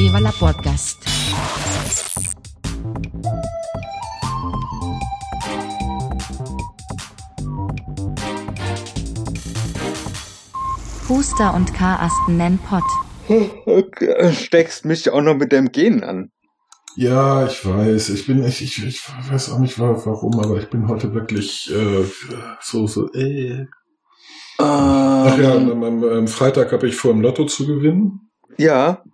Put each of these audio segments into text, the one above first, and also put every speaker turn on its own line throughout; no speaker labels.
Viva la Podcast. Puster und Karasten nennen Pott.
Steckst mich auch noch mit dem Gen an.
Ja, ich weiß. Ich bin ich, ich, ich weiß auch nicht warum, aber ich bin heute wirklich äh, so so. Äh. Ach ja,
Ähm,
am, am, am Freitag habe ich vor, im Lotto zu gewinnen.
ja.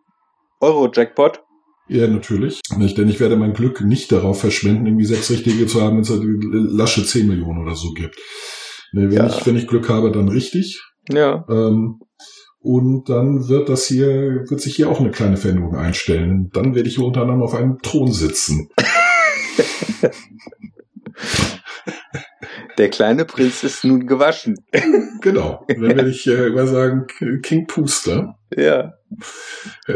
Euro-Jackpot.
Ja, natürlich. Nicht, denn ich werde mein Glück nicht darauf verschwenden, irgendwie sechs Richtige zu haben, wenn es halt lasche 10 Millionen oder so gibt. Ne, wenn,
Ja.
ich, wenn ich Glück habe, dann richtig.
Ja.
Ähm, und dann wird das hier, wird sich hier auch eine kleine Veränderung einstellen. Dann werde ich hier unter anderem auf einem Thron sitzen.
Der kleine Prinz ist nun gewaschen.
Genau. Dann werde ich äh, mal sagen, King Puster
Ja.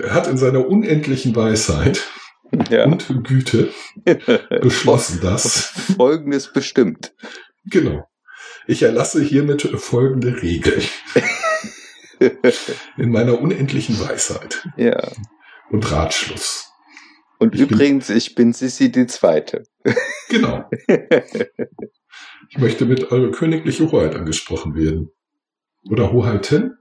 hat in seiner unendlichen Weisheit
Ja.
und Güte beschlossen, dass,
Folgendes bestimmt.
genau, ich erlasse hiermit folgende Regel in meiner unendlichen Weisheit
Ja.
und Ratschluss.
Und
Ich bin-
übrigens, ich bin Sissi die Zweite.
Genau. Ich möchte mit eure königliche Hoheit angesprochen werden. Oder Hoheiten?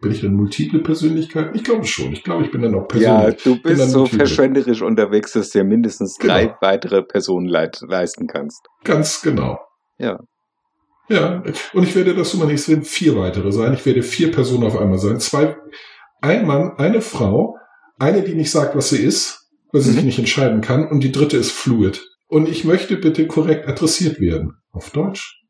Bin ich dann multiple Persönlichkeit? Ich glaube schon. Ich glaube, ich bin dann auch
Ja,
persönlich.
du
bin dann
bist so
multiple.
verschwenderisch unterwegs, dass du dir mindestens drei
Genau.
weitere Personen leisten kannst.
Ganz genau.
Ja.
Ja, und ich werde das immer nicht, werden vier weitere sein. Ich werde vier Personen auf einmal sein. Zwei, ein Mann, eine Frau, eine, die nicht sagt, was sie ist, weil sie
Mhm.
sich nicht entscheiden kann, und die dritte ist fluid. Und ich möchte bitte korrekt adressiert werden. Auf Deutsch.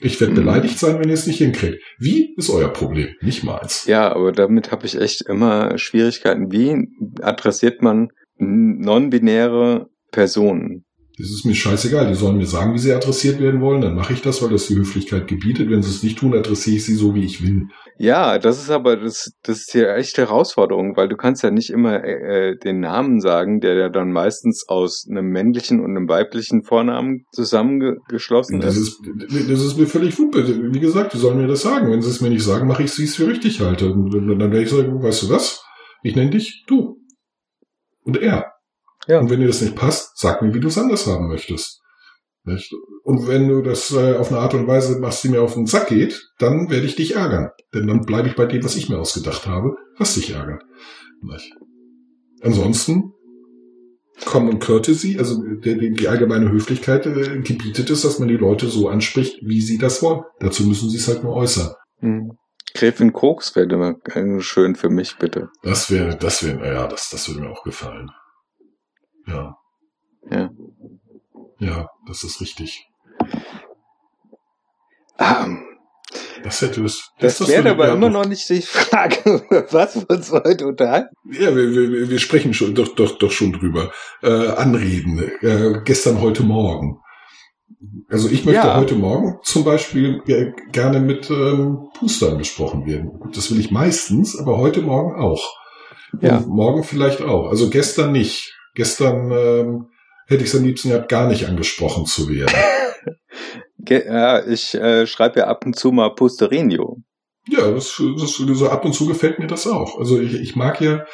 Ich werde
Mhm.
beleidigt sein, wenn ihr es nicht hinkriegt. Wie ist euer Problem? Nicht meins.
Ja, aber damit habe ich echt immer Schwierigkeiten. Wie adressiert man non-binäre Personen?
Das ist mir scheißegal. Die sollen mir sagen, wie sie adressiert werden wollen. Dann mache ich das, weil das die Höflichkeit gebietet. Wenn sie es nicht tun, adressiere ich sie so, wie ich will.
Ja, das ist aber das, das ist ja echt Herausforderung, weil du kannst ja nicht immer äh, den Namen sagen, der ja dann meistens aus einem männlichen und einem weiblichen Vornamen zusammengeschlossen
Das
ist.
ist, das ist mir völlig wumpe. Wie gesagt, die sollen mir das sagen. Wenn sie es mir nicht sagen, mache ich sie es für richtig halte. Und dann werde ich sagen, weißt du was? Ich nenne dich du. Und er.
Ja.
Und wenn dir das nicht passt, sag mir, wie du es anders haben möchtest. Nicht? Und wenn du das äh, auf eine Art und Weise machst, die mir auf den Sack geht, dann werde ich dich ärgern. Denn dann bleibe ich bei dem, was ich mir ausgedacht habe, was dich ärgert. Nicht? Ansonsten Common Courtesy, also der, die, die allgemeine Höflichkeit äh, gebietet es, dass man die Leute so anspricht, wie sie das wollen. Dazu müssen sie es halt nur äußern.
Hm. Gräfin Koks wäre immer äh, schön für mich, bitte.
Das wäre, das wäre, ja, das, das würde mir auch gefallen. Ja.
Ja.
Ja, das ist richtig.
Ah,
Das hätte es.
das
das
wäre aber immer noch nicht die Frage, was wir uns heute unterhalten.
Ja, wir, wir, wir sprechen schon, doch, doch, doch schon drüber. Äh, Anreden. Äh, gestern, heute Morgen. Also ich möchte
Ja.
heute Morgen zum Beispiel äh, gerne mit ähm, Pustern gesprochen werden. Gut, das will ich meistens, aber heute Morgen auch.
Ja.
Und morgen vielleicht auch. Also gestern nicht. Gestern ähm, hätte ich es am liebsten gehabt, gar nicht angesprochen zu werden.
Ja, ich äh, schreibe ja ab und zu mal Posterinho.
Ja, das, das, so ab und zu gefällt mir das auch. Also ich, ich mag ja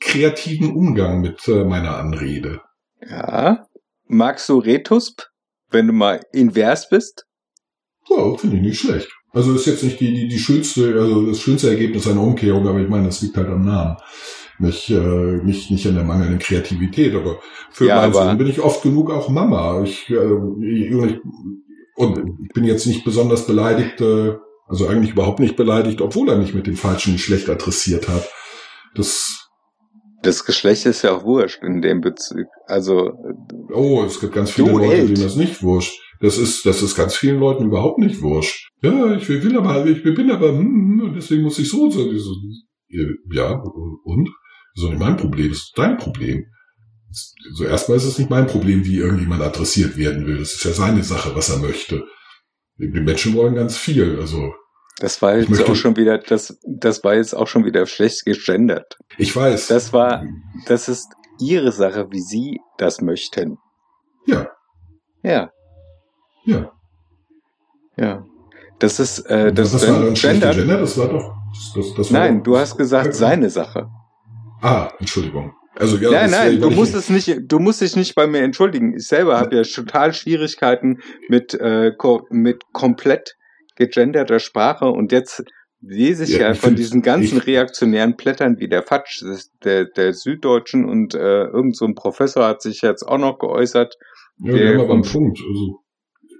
kreativen Umgang mit äh, meiner Anrede.
Ja. Magst du Retusp, wenn du mal invers bist?
Ja, finde ich nicht schlecht. Also ist jetzt nicht die, die, die schönste, also das schönste Ergebnis einer Umkehrung, aber ich meine, das liegt halt am Namen. Nicht, äh, nicht, nicht an der mangelnden Kreativität, aber für
Ja,
meinen Sohn bin ich oft genug auch Mama. Ich, äh, ich, und ich, bin jetzt nicht besonders beleidigt, äh, also eigentlich überhaupt nicht beleidigt, obwohl er mich mit dem falschen Geschlecht adressiert hat. Das,
Das Geschlecht ist ja auch wurscht in dem Bezug. Also,
oh, es gibt ganz viele Leute, denen das nicht wurscht. Das ist, das ist ganz vielen Leuten überhaupt nicht wurscht. Ja, ich will, will aber, ich bin aber, hm, hm, und deswegen muss ich so und so. So, Ja, und? Das ist doch nicht mein Problem, das ist dein Problem. So erstmal ist es nicht mein Problem, wie irgendjemand adressiert werden will. Das ist ja seine Sache, was er möchte. Die Menschen wollen ganz viel. Also
das war jetzt auch schon wieder, das, das war jetzt auch schon wieder schlecht gegendert.
ich weiß.
Das war- Das ist ihre Sache, wie sie das möchten.
Ja,
Ja,
ja.
ja. Das ist, äh, das,
das war
gendert.
Gender, das war doch. Das, das, das war
Nein,
doch,
du hast gesagt, seine Sache.
Ah, Entschuldigung. Also ja,
nein, nein, du musst es nicht, du musst dich nicht bei mir entschuldigen. Ich selber habe ja total Schwierigkeiten mit, äh, ko mit komplett gegenderter Sprache und jetzt lese ich
Ja,
ja, von diesen ganzen
ich-
reaktionären Blättern wie der Fatsch, der, der Süddeutschen und äh, irgend so ein Professor hat sich jetzt auch noch geäußert.
Ja, wir
Der
einen
vom-
Punkt. Also,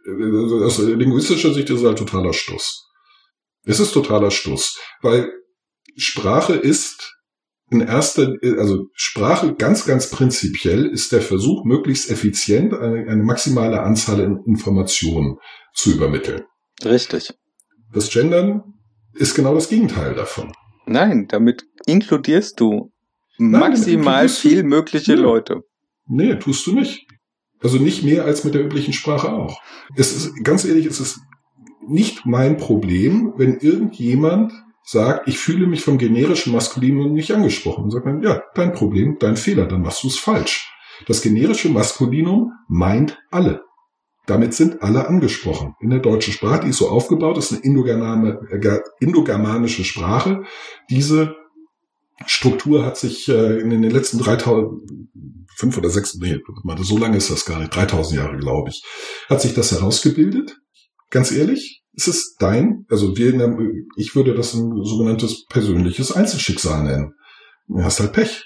äh, aus linguistischer Sicht ist es halt totaler Stuss. Es ist totaler Stuss, weil Sprache ist in erster, also Sprache ganz, ganz prinzipiell ist der Versuch, möglichst effizient eine, eine maximale Anzahl an Informationen zu übermitteln.
Richtig.
Das Gendern ist genau das Gegenteil davon.
Nein, damit inkludierst du
damit
maximal
inkludierst du-
viel mögliche
Ja.
Leute.
Nee, tust du nicht. Also nicht mehr als mit der üblichen Sprache auch. Es ist, ganz ehrlich, es ist nicht mein Problem, wenn irgendjemand sagt, ich fühle mich vom generischen Maskulinum nicht angesprochen. Dann sagt man, ja, dein Problem, dein Fehler, dann machst du es falsch. Das generische Maskulinum meint alle. Damit sind alle angesprochen. In der deutschen Sprache, die ist so aufgebaut, ist eine äh, indogermanische Sprache. Diese Struktur hat sich äh, in den letzten 3000, fünf oder sechs, nee, warte, so lange ist das gar nicht, 3000 Jahre, glaube ich, hat sich das herausgebildet. Ganz ehrlich, es ist dein, also wir, ich würde das ein sogenanntes persönliches Einzelschicksal nennen. Du hast halt Pech.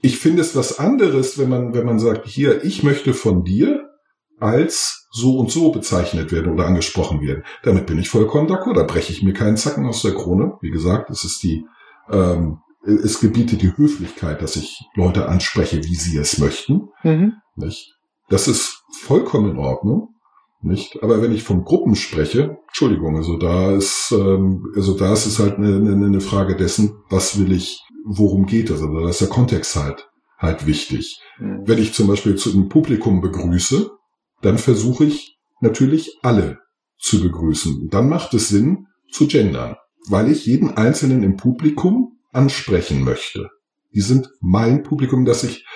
Ich finde es was anderes, wenn man, wenn man sagt, hier, ich möchte von dir als so und so bezeichnet werden oder angesprochen werden. Damit bin ich vollkommen d'accord. Da breche ich mir keinen Zacken aus der Krone. Wie gesagt, es ist die, ähm, es gebietet die Höflichkeit, dass ich Leute anspreche, wie sie es möchten.
Mhm.
Nicht? Das ist vollkommen in Ordnung. Nicht? Aber wenn ich von Gruppen spreche, Entschuldigung, also da ist, ähm, also da ist es halt eine, eine, eine Frage dessen, was will ich, worum geht es? Also da ist der Kontext halt, halt wichtig.
Mhm.
Wenn ich zum Beispiel zu einem Publikum begrüße, dann versuche ich natürlich alle zu begrüßen. Dann macht es Sinn zu gendern, weil ich jeden Einzelnen im Publikum ansprechen möchte. Die sind mein Publikum, dass ich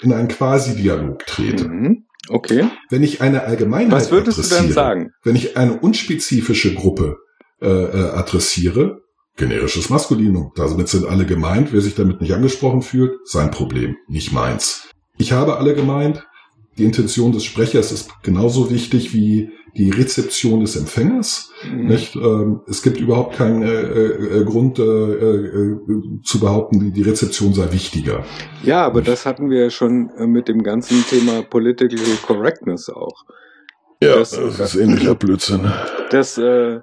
in einen Quasi-Dialog trete.
Mhm. Okay.
Wenn ich eine Allgemeinheit
Was würdest du
adressiere,
denn sagen?
wenn ich eine unspezifische Gruppe äh, äh, adressiere, generisches Maskulinum, damit sind alle gemeint. Wer sich damit nicht angesprochen fühlt, sein Problem, nicht meins. Ich habe alle gemeint. Die Intention des Sprechers ist genauso wichtig wie die Rezeption des Empfängers.
Mhm.
Nicht? Ähm, es gibt überhaupt keinen äh, äh, Grund äh, äh, zu behaupten, die, die Rezeption sei wichtiger.
Ja, aber das hatten wir ja schon äh, mit dem ganzen Thema Political Correctness auch.
Ja,
Das-
das ist ähnlicher Blödsinn.
Dass, äh,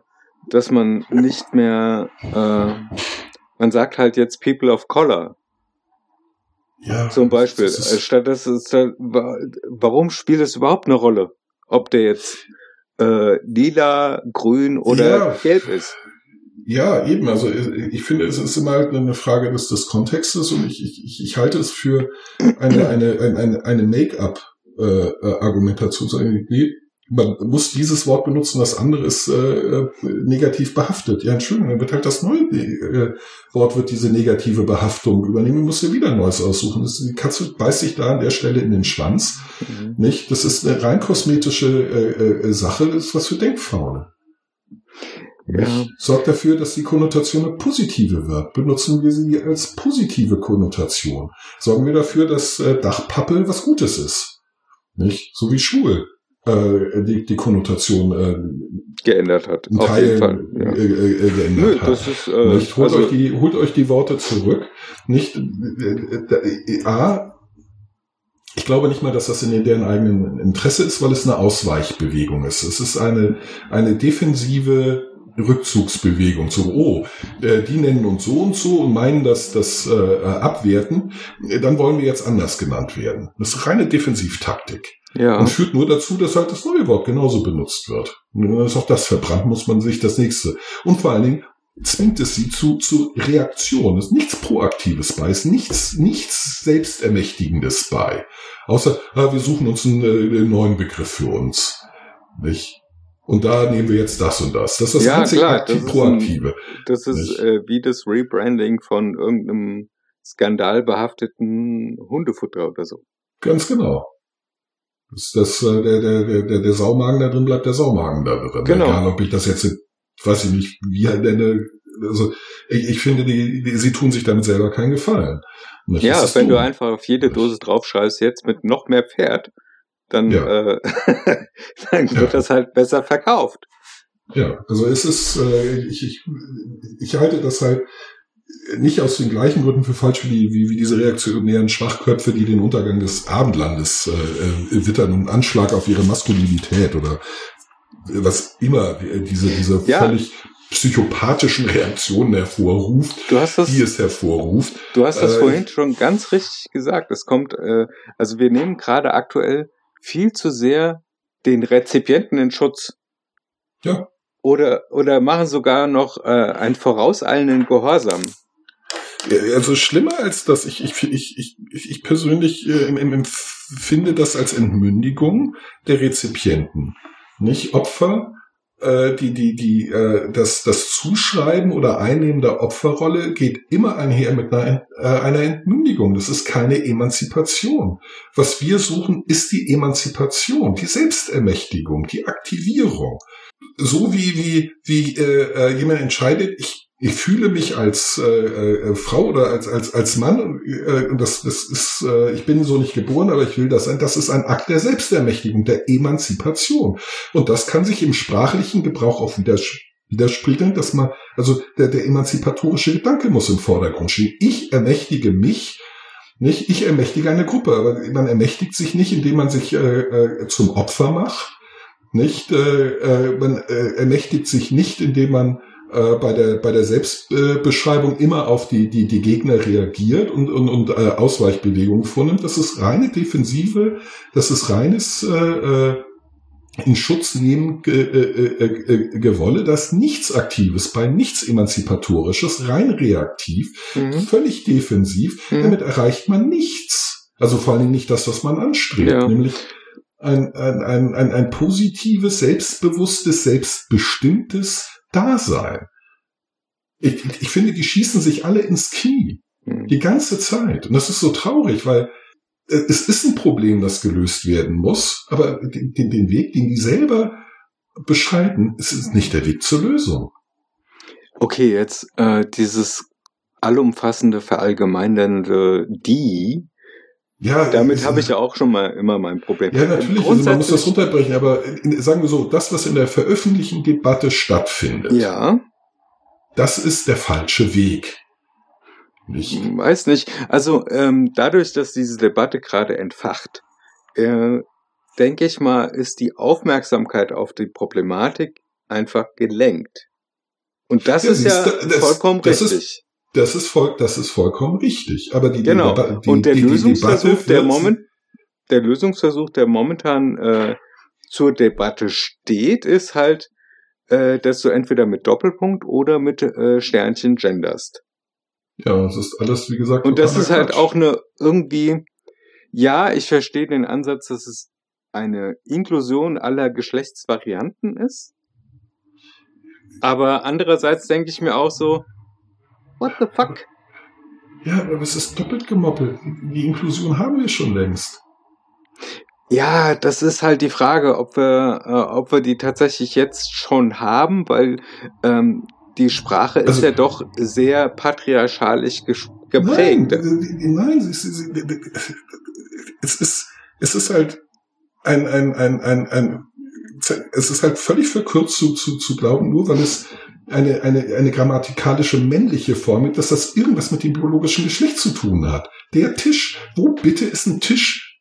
dass man nicht mehr, äh, man sagt halt jetzt People of Color
Ja,
zum Beispiel.
das ist-
Äh, Statt das ist, äh, wa- warum spielt es überhaupt eine Rolle? Ob der jetzt äh, lila, grün oder
Ja.
gelb ist.
Ja, eben. Also ich finde, es ist immer halt eine Frage des, des Kontextes und ich, ich, ich halte es für eine, eine, eine, eine Make-up-Argumentation. sagen, nee, man muss dieses Wort benutzen, das andere ist äh, negativ behaftet. Ja, Entschuldigung, dann wird halt das neue äh, Wort wird diese negative Behaftung übernehmen, muss ja wieder ein neues aussuchen. Das, die Katze beißt sich da an der Stelle in den Schwanz.
Mhm.
Nicht? Das ist eine rein kosmetische äh, äh, Sache, das ist was für Denkfaule.
Ja.
Sorgt dafür, dass die Konnotation eine positive wird. Benutzen wir sie als positive Konnotation. Sorgen wir dafür, dass äh, Dachpappe was Gutes ist. Nicht? So wie schwul äh, die, die Konnotation äh,
Geändert hat. Auf jeden
Teilen
Fall. Ja.
äh, äh, geändert
Nö,
hat.
das ist, äh,
Nicht? Holt,
also,
euch die, holt euch die Worte zurück. Nicht, äh, äh, A, ich glaube nicht mal, dass das in deren eigenen Interesse ist, weil es eine Ausweichbewegung ist. Es ist eine, eine defensive Rückzugsbewegung. So, oh, äh, die nennen uns so und so und meinen das, das äh, abwerten. Äh, Dann wollen wir jetzt anders genannt werden. Das ist reine Defensivtaktik.
Ja.
Und führt nur dazu, dass halt das neue Wort genauso benutzt wird. Und dann ist auch das verbrannt, muss man sich das nächste. Und vor allen Dingen zwingt es sie zu, zu Reaktion. Es ist nichts Proaktives bei, es ist nichts, nichts Selbstermächtigendes bei. Außer, ah, wir suchen uns einen, äh, einen neuen Begriff für uns. Nicht? Und da nehmen wir jetzt das und das. Das ist das
Ja,
einzig
klar,
aktiv
das ist
Proaktive.
Das ist äh, wie das Rebranding von irgendeinem skandalbehafteten Hundefutter oder so.
Ganz genau. Das, das, äh, der, der, der, der Saumagen da drin bleibt der Saumagen da drin.
Genau.
Egal, ob ich das jetzt, weiß ich nicht, wie halt nenne. Also ich, ich finde, die, die, sie tun sich damit selber keinen Gefallen.
Ja,
ist
wenn du einfach auf jede Dose draufschreibst, jetzt mit noch mehr Pferd, dann,
Ja.
äh, dann wird
Ja.
das halt besser verkauft.
Ja, also es ist, äh, ich, ich, ich halte das halt nicht aus den gleichen Gründen für falsch wie, wie, wie diese reaktionären Schwachköpfe, die den Untergang des Abendlandes äh, äh, wittern und Anschlag auf ihre Maskulinität oder was immer äh, diese, diese
Ja.
völlig psychopathischen Reaktionen hervorruft,
Du hast das,
die es hervorruft.
du hast das
äh,
vorhin schon ganz richtig gesagt. Es kommt, äh, also wir nehmen gerade aktuell viel zu sehr den Rezipienten in Schutz.
Ja.
Oder, oder machen sogar noch äh, einen vorauseilenden Gehorsam.
Also schlimmer als das, ich, ich, ich, ich, ich persönlich äh, em- em- empfinde das als Entmündigung der Rezipienten. Nicht Opfer, äh, die, die, die, äh, das, das Zuschreiben oder Einnehmen der Opferrolle geht immer einher mit einer, äh, einer Entmündigung. Das ist keine Emanzipation. Was wir suchen, ist die Emanzipation, die Selbstermächtigung, die Aktivierung. So wie, wie, wie äh, äh, jemand entscheidet, ich ich fühle mich als äh, äh, Frau oder als als als Mann äh, und das das ist äh, ich bin so nicht geboren, aber ich will das sein. Das ist ein Akt der Selbstermächtigung, der Emanzipation und das kann sich im sprachlichen Gebrauch auch widers widerspiegeln, dass man also der der emanzipatorische Gedanke muss im Vordergrund stehen. Ich ermächtige mich nicht, ich ermächtige eine Gruppe, aber man ermächtigt sich nicht, indem man sich äh, äh, zum Opfer macht. Nicht, äh, äh, man äh, ermächtigt sich nicht, indem man äh, bei der bei der Selbstbeschreibung immer auf die die die Gegner reagiert und und, und äh, Ausweichbewegungen vornimmt. Das ist reine Defensive, das ist reines äh, äh, in Schutz nehmen äh, äh, äh, Gewolle, das nichts Aktives bei nichts Emanzipatorisches, rein reaktiv,
Mhm.
völlig defensiv.
Mhm.
Damit erreicht man nichts. Also vor allen Dingen nicht das, was man anstrebt,
Ja.
nämlich ein, ein, ein, ein, ein positives, selbstbewusstes, selbstbestimmtes Dasein. Ich, ich finde, die schießen sich alle ins Knie.
Mhm.
Die ganze Zeit. Und das ist so traurig, weil äh, es ist ein Problem, das gelöst werden muss, aber den, den, Weg, den die selber beschreiten, es ist nicht der Weg zur Lösung.
Okay, jetzt äh, dieses allumfassende, verallgemeinernde die,
Ja,
damit habe ich ja auch schon mal immer mein Problem.
Ja, natürlich, also man muss das runterbrechen, aber in, sagen wir so, das, was in der veröffentlichten Debatte stattfindet,
Ja,
das ist der falsche Weg. Nicht?
weiß nicht. Also ähm, dadurch, dass diese Debatte gerade entfacht, äh, denke ich mal, ist die Aufmerksamkeit auf die Problematik einfach gelenkt. Und das
Ja,
ist ja
das-
vollkommen
das ist-
richtig.
Das ist voll, das ist vollkommen richtig. Aber die,
Genau.
Deba- die,
Und der
die, die
Lösungsversuch, der Moment, der Lösungsversuch, der momentan äh, zur Debatte steht, ist halt, äh, dass du entweder mit Doppelpunkt oder mit äh, Sternchen genderst.
Ja, das ist alles, wie gesagt,
Und das ist halt
Quatsch.
auch eine irgendwie, ja, ich verstehe den Ansatz, dass es eine Inklusion aller Geschlechtsvarianten ist. Aber andererseits denke ich mir auch so, what the fuck?
Ja, aber es ist doppelt gemoppelt. Die Inklusion haben wir schon längst.
Ja, das ist halt die Frage, ob wir, äh, ob wir die tatsächlich jetzt schon haben, weil ähm, die Sprache ist
Also-
ja doch sehr patriarchalisch geprägt.
Nein, nein es, ist- es ist, es ist halt ein, ein, ein, ein, ein, es ist halt völlig verkürzt zu, zu, zu glauben, nur weil es eine, eine, eine grammatikalische männliche Form ist, dass das irgendwas mit dem biologischen Geschlecht zu tun hat. Der Tisch, wo bitte ist ein Tisch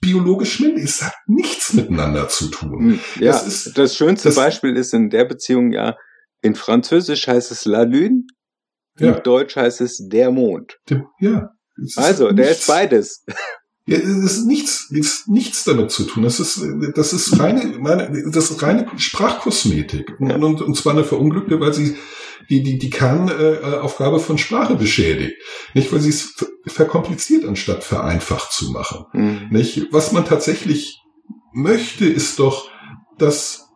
biologisch männlich? Es hat nichts miteinander zu tun.
Hm, Ja,
Das
das,
ist-
schönste
das-
Beispiel ist in der Beziehung ja, in Französisch heißt es La Lune,
Ja,
in Deutsch heißt es der Mond.
ja.
Also, der ist beides.
Ja, es ist nichts, ist nichts damit zu tun. Das ist, das ist reine, meine, das ist reine Sprachkosmetik. Und, und, und zwar eine verunglückte, weil sie die, die, die Kernaufgabe von Sprache beschädigt. Nicht, weil sie es ver- verkompliziert, anstatt vereinfacht zu machen.
Hm.
Nicht? Was man tatsächlich möchte, ist doch, dass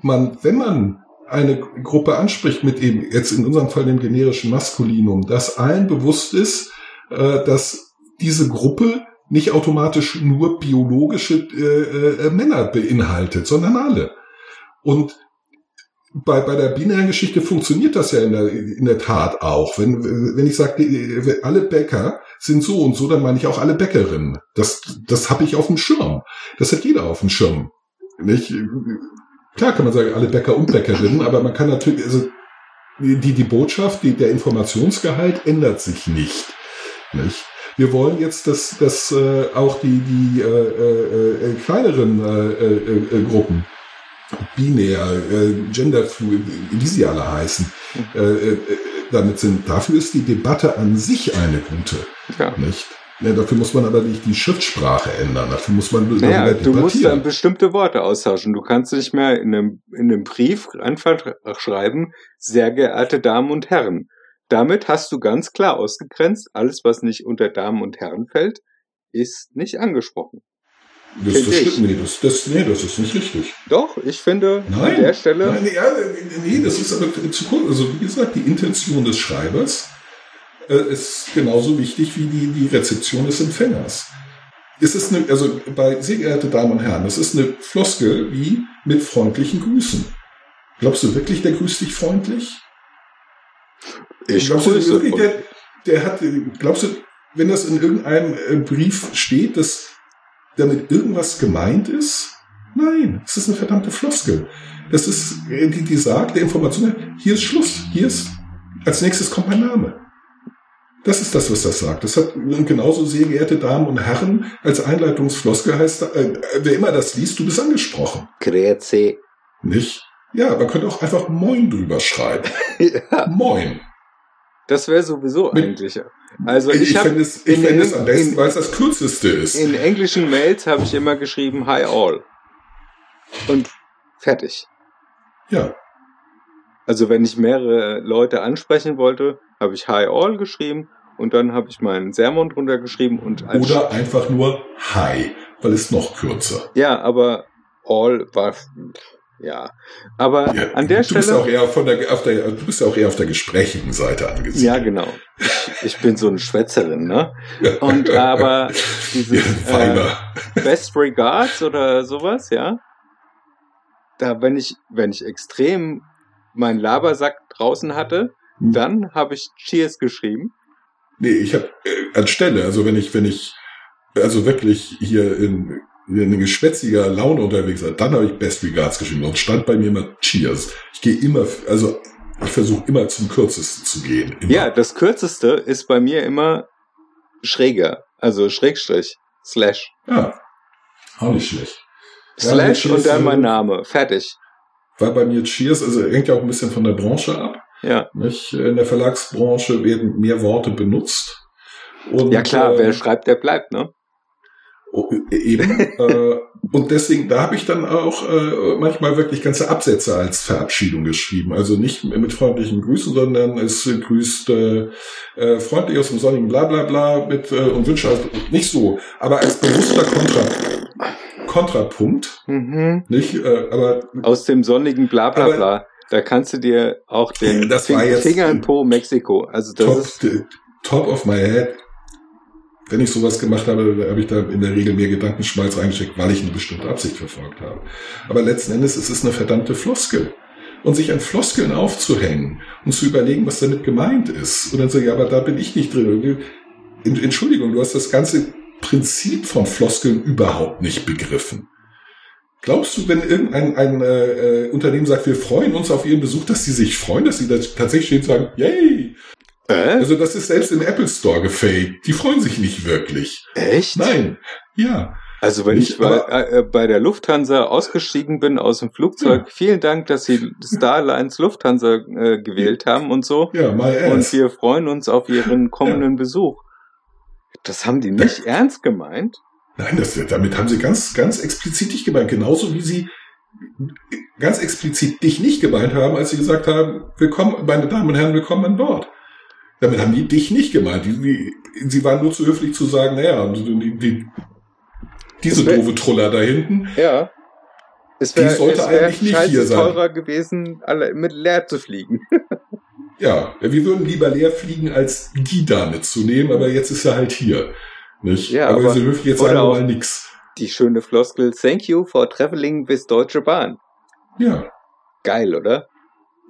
man, wenn man eine Gruppe anspricht mit eben, jetzt in unserem Fall dem generischen Maskulinum, dass allen bewusst ist, äh, dass diese Gruppe nicht automatisch nur biologische äh, äh, Männer beinhaltet, sondern alle. Und bei, bei der binären Geschichte funktioniert das ja in der, in der Tat auch. Wenn, wenn ich sage, alle Bäcker sind so und so, dann meine ich auch alle Bäckerinnen. Das, das habe ich auf dem Schirm. Das hat jeder auf dem Schirm. Nicht? Klar kann man sagen, alle Bäcker und Bäckerinnen, aber man kann natürlich, also die, die Botschaft, die, der Informationsgehalt ändert sich nicht. nicht? Wir wollen jetzt, dass, dass äh, auch die, die äh, äh, äh kleineren äh, äh, äh, Gruppen binär, äh, genderfluid, wie sie alle heißen, äh, äh, damit sind. Dafür ist die Debatte an sich eine gute.
Ja.
Nicht? Ja, dafür muss man aber nicht die Schriftsprache ändern. Dafür muss man
naja, du musst dann bestimmte Worte austauschen. Du kannst nicht mehr in einem, in einem Brief einfach schreiben, sehr geehrte Damen und Herren. Damit hast du ganz klar ausgegrenzt, alles, was nicht unter Damen und Herren fällt, ist nicht angesprochen.
Das, das stimmt, nee das, das, nee, das ist nicht richtig.
Doch, ich finde
nein,
an der Stelle.
Nein, nee, nee, das ist aber zu kurz. Also, wie gesagt, die Intention des Schreibers äh, ist genauso wichtig wie die, die Rezeption des Empfängers. Es ist eine, also bei sehr geehrte Damen und Herren, das ist eine Floskel wie mit freundlichen Grüßen. Glaubst du wirklich, der grüßt dich freundlich?
Ich
glaubst du wirklich, der, der hat, glaubst du, wenn das in irgendeinem äh, Brief steht, dass damit irgendwas gemeint ist? Nein, es ist eine verdammte Floskel. Das ist, die, die sagt, der Information, hier ist Schluss, hier ist, als nächstes kommt mein Name. Das ist das, was das sagt. Das hat genauso sehr geehrte Damen und Herren als Einleitungsfloskel heißt, äh, wer immer das liest, du bist angesprochen.
Grüezi.
Nicht? Ja, man könnte auch einfach Moin drüber schreiben. ja. Moin.
Das wäre sowieso eigentlich. Also ich,
ich finde es, ich find es am besten, weil es das kürzeste ist.
In englischen Mails habe ich immer geschrieben Hi all. Und fertig.
Ja.
Also wenn ich mehrere Leute ansprechen wollte, habe ich Hi all geschrieben und dann habe ich meinen Sermon drunter geschrieben und
oder einfach nur Hi, weil es noch kürzer.
Ja, aber all war ja, aber ja, an der
du
Stelle.
Bist auch eher von der, auf der, du bist ja auch eher auf der gesprächigen Seite angesiedelt.
Ja, genau. Ich, bin so eine Schwätzerin, ne? Und aber dieses äh, Best Regards oder sowas, ja. Da, wenn ich, wenn ich extrem meinen Labersack draußen hatte, hm. dann habe ich Cheers geschrieben.
Nee, ich habe äh, anstelle, also wenn ich, wenn ich, also wirklich hier in eine geschwätziger Laune unterwegs war, dann habe ich Best Regards geschrieben und stand bei mir immer Cheers. Ich gehe immer, also ich versuche immer zum kürzesten zu gehen. Immer.
Ja, das kürzeste ist bei mir immer schräger, also Schrägstrich, Slash.
Ja, auch nicht schlecht.
Slash ja, und dann mein Name, fertig.
War bei mir Cheers, also hängt ja auch ein bisschen von der Branche ab.
Ja.
Nicht? In der Verlagsbranche werden mehr Worte benutzt.
Und, ja klar, äh, wer schreibt, der bleibt, ne?
Oh, eben. äh, und deswegen, da habe ich dann auch äh, manchmal wirklich ganze Absätze als Verabschiedung geschrieben. Also nicht mit freundlichen Grüßen, sondern es grüßt äh, äh, freundlich aus dem sonnigen Blablabla bla, bla mit äh, und Wünsche. Also nicht so, aber als bewusster Kontra Kontrapunkt.
Mhm.
Nicht, äh, aber
aus dem sonnigen Blablabla. Bla, bla. Da kannst du dir auch den
das Fing
Finger in Po Mexiko. Also das
top,
ist
top of my head wenn ich sowas gemacht habe, habe ich da in der Regel mehr Gedankenschmalz reingesteckt, weil ich eine bestimmte Absicht verfolgt habe. Aber letzten Endes ist es eine verdammte Floskel. Und sich an Floskeln aufzuhängen und zu überlegen, was damit gemeint ist. Und dann so, ja, aber da bin ich nicht drin. Entschuldigung, du hast das ganze Prinzip von Floskeln überhaupt nicht begriffen. Glaubst du, wenn irgendein ein, äh, Unternehmen sagt, wir freuen uns auf Ihren Besuch, dass sie sich freuen, dass sie da tatsächlich stehen und sagen, yay, äh? Also das ist selbst im Apple Store gefaked. Die freuen sich nicht wirklich.
Echt?
Nein. Ja.
Also wenn nicht, ich bei, äh, bei der Lufthansa ausgestiegen bin aus dem Flugzeug, ja. vielen Dank, dass Sie Starlines Lufthansa äh, gewählt haben und so.
Ja, my ass.
Und wir freuen uns auf Ihren kommenden ja. Besuch. Das haben die nicht ja. ernst gemeint?
Nein, das, damit haben sie ganz, ganz explizit dich gemeint. Genauso wie sie ganz explizit dich nicht gemeint haben, als sie gesagt haben, willkommen, meine Damen und Herren, willkommen an Bord. Damit haben die dich nicht gemeint. Die, die, sie waren nur zu höflich zu sagen, naja, die, die, diese wär, doofe Truller da hinten.
Ja.
Es wär, die sollte es eigentlich nicht hier sein.
teurer gewesen, alle mit leer zu fliegen.
ja, wir würden lieber leer fliegen, als die da mitzunehmen, aber jetzt ist er halt hier. Nicht?
Ja,
aber, aber sie höflich jetzt sagen mal nix.
Die schöne Floskel, thank you for traveling with Deutsche Bahn.
Ja.
Geil, oder?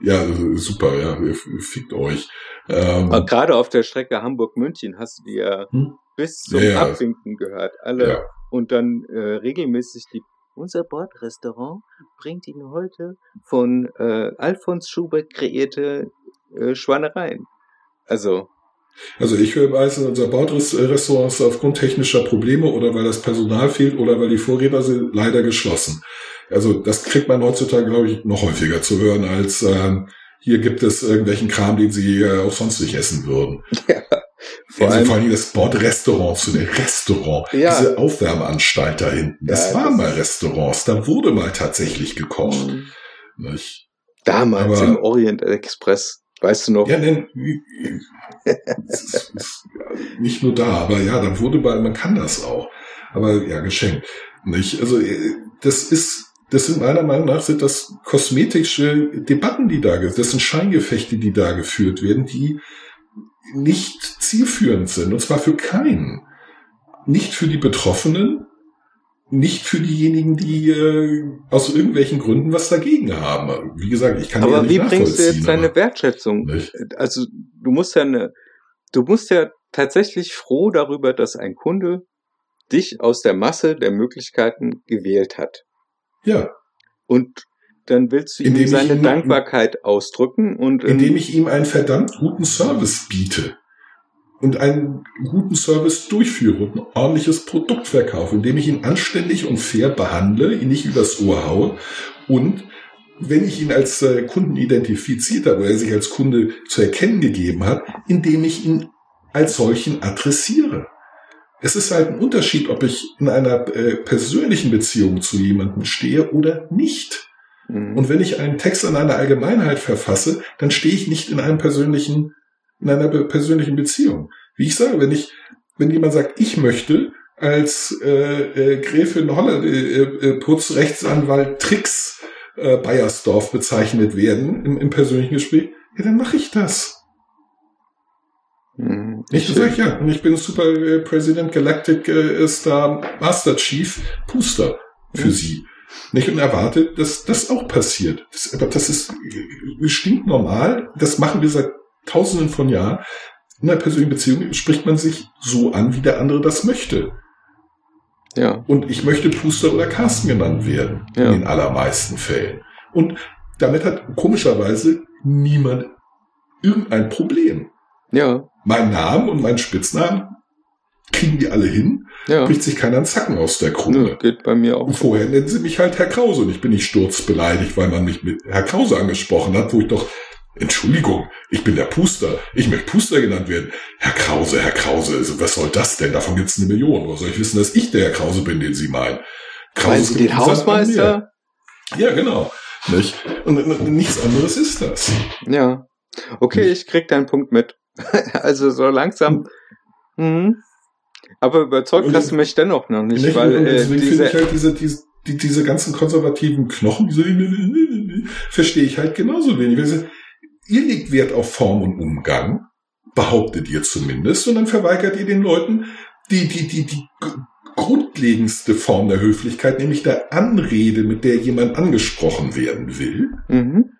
Ja, super, ja, ihr fickt euch.
Ähm, Aber gerade auf der Strecke Hamburg-München hast du die ja hm? bis zum ja, Abwinken gehört. Alle ja. und dann äh, regelmäßig die unser Bordrestaurant bringt Ihnen heute von äh, Alfons Schubert kreierte äh, Schwanereien. Also.
Also ich höre meistens, unser Bordrestaurant ist aufgrund technischer Probleme oder weil das Personal fehlt oder weil die Vorräder sind leider geschlossen. Also das kriegt man heutzutage, glaube ich, noch häufiger zu hören als ähm, hier gibt es irgendwelchen Kram, den sie äh, auch sonst nicht essen würden. Ja, vor, also allem, vor allem das Bordrestaurant zu dem Restaurant, ja. diese Aufwärmeanstalt da hinten, das ja, waren das mal Restaurants, da wurde mal tatsächlich gekocht. Mhm.
Nicht? Damals Aber, im Orient Express. Weißt du noch?
Ja, denn, nicht nur da, aber ja, dann wurde bei, man kann das auch. Aber ja, geschenkt. Nicht? Also, äh, das ist, das sind meiner Meinung nach sind das kosmetische Debatten, die da, das sind Scheingefechte, die da geführt werden, die nicht zielführend sind. Und zwar für keinen. Nicht für die Betroffenen, nicht für diejenigen, die äh, aus irgendwelchen Gründen was dagegen haben. Wie gesagt, ich kann
aber ja nicht wie bringst du jetzt deine Wertschätzung? Nicht? Also du musst ja eine, du musst ja tatsächlich froh darüber, dass ein Kunde dich aus der Masse der Möglichkeiten gewählt hat.
Ja.
Und dann willst du ihm seine ihm, Dankbarkeit ausdrücken und
indem ich ihm einen verdammt guten Service biete und einen guten Service durchführe und ein ordentliches Produkt verkaufe, indem ich ihn anständig und fair behandle, ihn nicht übers Ohr haue und wenn ich ihn als äh, Kunden identifiziert habe, oder er sich als Kunde zu erkennen gegeben hat, indem ich ihn als solchen adressiere. Es ist halt ein Unterschied, ob ich in einer äh, persönlichen Beziehung zu jemandem stehe oder nicht. Mhm. Und wenn ich einen Text an eine Allgemeinheit verfasse, dann stehe ich nicht in einem persönlichen, in einer persönlichen Beziehung. Wie ich sage, wenn ich, wenn jemand sagt, ich möchte als äh, äh, Gräfin Holland, äh, äh, Putzrechtsanwalt Tricks äh, Bayersdorf bezeichnet werden im, im persönlichen Gespräch, ja, dann mache ich das. Mhm. Ich sage ja, und ich bin Super äh, President Galactic äh, Star Master Chief Puster für mhm. sie. Nicht und erwartet, dass das auch passiert. Das, aber das ist äh, stinknormal. Das machen wir seit Tausenden von Jahren. In einer persönlichen Beziehung spricht man sich so an, wie der andere das möchte. Ja. Und ich möchte Puster oder Carsten genannt werden. Ja. In den allermeisten Fällen. Und damit hat komischerweise niemand irgendein Problem.
Ja.
Mein Namen und mein Spitznamen kriegen die alle hin. Ja. Bricht sich keiner einen Zacken aus der Krone. Nö,
geht bei mir auch.
Und vorher nennen sie mich halt Herr Krause und ich bin nicht sturzbeleidigt, weil man mich mit Herr Krause angesprochen hat, wo ich doch Entschuldigung, ich bin der Puster. Ich möchte Puster genannt werden. Herr Krause, Herr Krause, also was soll das denn? Davon gibt's eine Million. Wo soll ich wissen, dass ich der Herr Krause bin, den Sie meinen?
Krause Meinen Sie den Hausmeister?
Ja, genau. Nicht? Und nichts anderes ist das.
Ja. Okay, ich krieg deinen Punkt mit. also so langsam. Mhm. Aber überzeugt und hast du mich dennoch noch nicht, nicht weil äh,
diese, ich halt diese, diese, die, diese ganzen konservativen Knochen, diese, verstehe ich halt genauso wenig. Ihr legt Wert auf Form und Umgang, behauptet ihr zumindest, und dann verweigert ihr den Leuten die, die, die, die grundlegendste Form der Höflichkeit, nämlich der Anrede, mit der jemand angesprochen werden will. Mhm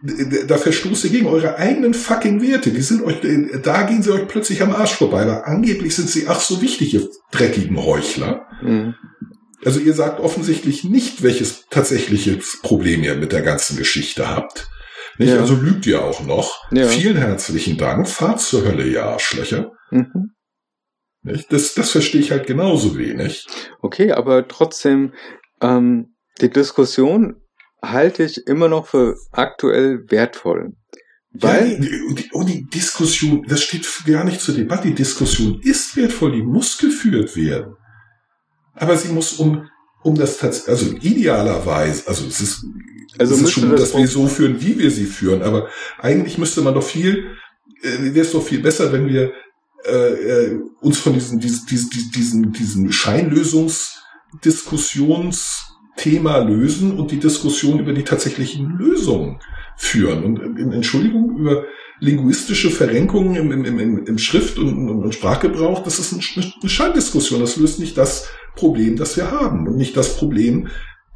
da verstoßt ihr gegen eure eigenen fucking Werte. Die sind euch, da gehen sie euch plötzlich am Arsch vorbei, weil angeblich sind sie ach so wichtig, ihr dreckigen Heuchler. Mhm. Also ihr sagt offensichtlich nicht, welches tatsächliche Problem ihr mit der ganzen Geschichte habt. Nicht? Ja. Also lügt ihr auch noch. Ja. Vielen herzlichen Dank. Fahrt zur Hölle, ihr Arschlöcher. Mhm. Nicht? Das, das verstehe ich halt genauso wenig.
Okay, aber trotzdem, ähm, die Diskussion halte ich immer noch für aktuell wertvoll.
Weil ja, die, und, die, und die Diskussion, das steht gar nicht zur Debatte, die Diskussion ist wertvoll, die muss geführt werden. Aber sie muss um, um das tatsächlich, also idealerweise, also es ist, also es ist schon gut, das dass wir so führen, wie wir sie führen, aber eigentlich müsste man doch viel, äh, wäre es doch viel besser, wenn wir äh, äh, uns von diesen, diesen, diesen, diesen, diesen Scheinlösungsdiskussions Thema lösen und die Diskussion über die tatsächlichen Lösungen führen. Und in Entschuldigung über linguistische Verrenkungen im, im, im, im Schrift- und, und, Sprachgebrauch, das ist eine Schalldiskussion. Das löst nicht das Problem, das wir haben und nicht das Problem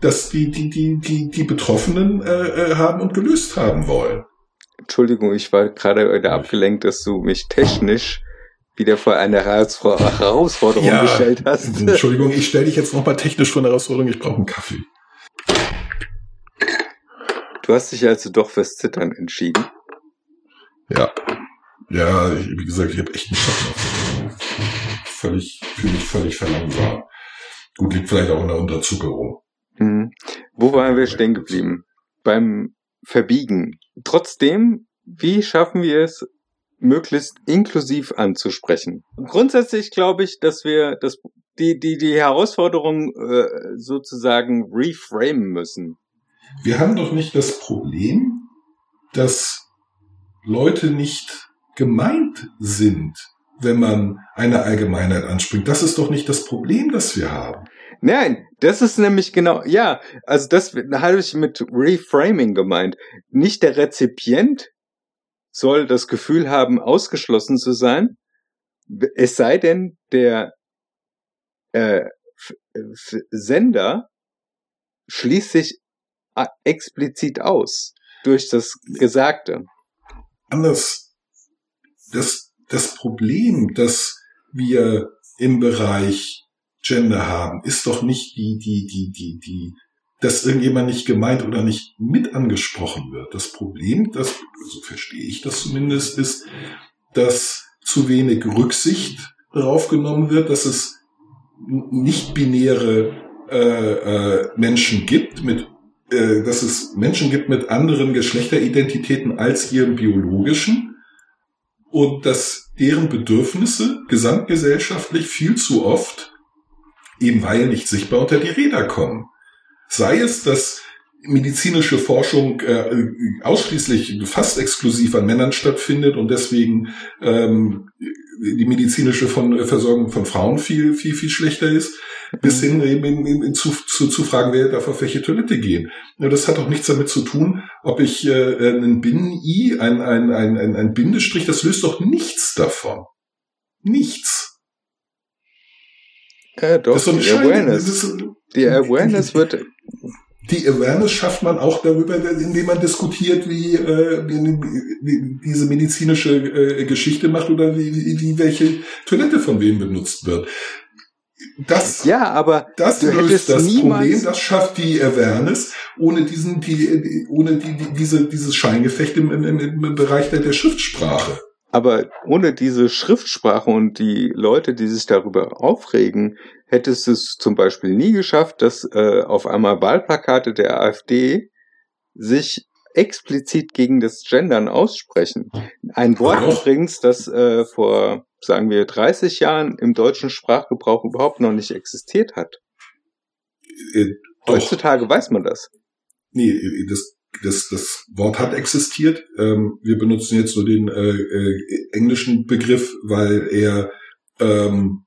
das die, die, die, die, die Betroffenen äh, äh, haben und gelöst haben wollen.
Entschuldigung, ich war gerade abgelenkt, dass du mich technisch wieder vor eine Herausforderung ja, gestellt hast.
Entschuldigung, ich stelle dich jetzt nochmal technisch vor eine Herausforderung, ich brauche einen Kaffee.
Du hast dich also doch fürs Zittern entschieden.
Ja. Ja, ich, wie gesagt, ich habe echt einen Schock Völlig, fühle mich völlig verlangsamt. Gut, liegt vielleicht auch in der Unterzuckerung.
Hm. Wo waren wir stehen geblieben? Beim Verbiegen. Trotzdem, wie schaffen wir es, möglichst inklusiv anzusprechen? Grundsätzlich glaube ich, dass wir das, die, die, die Herausforderung äh, sozusagen reframen müssen.
Wir haben doch nicht das Problem, dass Leute nicht gemeint sind, wenn man eine Allgemeinheit anspringt. Das ist doch nicht das Problem, das wir haben.
Nein, das ist nämlich genau, ja, also das habe ich mit Reframing gemeint. Nicht der Rezipient soll das Gefühl haben, ausgeschlossen zu sein, es sei denn, der äh, Sender schließt sich explizit aus durch das Gesagte.
Anders, das, das Problem, dass wir im Bereich Gender haben, ist doch nicht die, die, die, die, die, dass irgendjemand nicht gemeint oder nicht mit angesprochen wird. Das Problem, das, so verstehe ich das zumindest, ist, dass zu wenig Rücksicht darauf genommen wird, dass es nicht binäre äh, äh, Menschen gibt mit äh, dass es Menschen gibt mit anderen Geschlechteridentitäten als ihren biologischen und dass deren Bedürfnisse gesamtgesellschaftlich viel zu oft eben weil nicht sichtbar unter die Räder kommen. Sei es, dass medizinische Forschung äh, ausschließlich fast exklusiv an Männern stattfindet und deswegen ähm, die medizinische von, äh, Versorgung von Frauen viel, viel, viel schlechter ist, bis hin eben zu, zu, zu fragen, wer darf auf welche Toilette gehen. Das hat auch nichts damit zu tun, ob ich äh, einen Binnen-I, ein, ein, ein, ein, ein Bindestrich, das löst doch nichts davon. Nichts.
Ja, doch, die Awareness. Ist, die Awareness wird
die Awareness schafft man auch darüber, indem man diskutiert, wie, äh, wie, wie diese medizinische äh, Geschichte macht oder wie, wie, wie welche Toilette von wem benutzt wird. Das,
ja, aber
das löst das Problem, das schafft die Awareness, ohne diesen, die, ohne die, die, diese, dieses Scheingefecht im, im, im Bereich der, der Schriftsprache.
Aber ohne diese Schriftsprache und die Leute, die sich darüber aufregen, hättest du es zum Beispiel nie geschafft, dass äh, auf einmal Wahlplakate der AfD sich explizit gegen das Gendern aussprechen. Ein Wort übrigens, das äh, vor, sagen wir, 30 Jahren im deutschen Sprachgebrauch überhaupt noch nicht existiert hat. Äh, Heutzutage weiß man das.
Nee, das das, das Wort hat existiert. Ähm, wir benutzen jetzt nur den äh, äh, englischen Begriff, weil er ähm,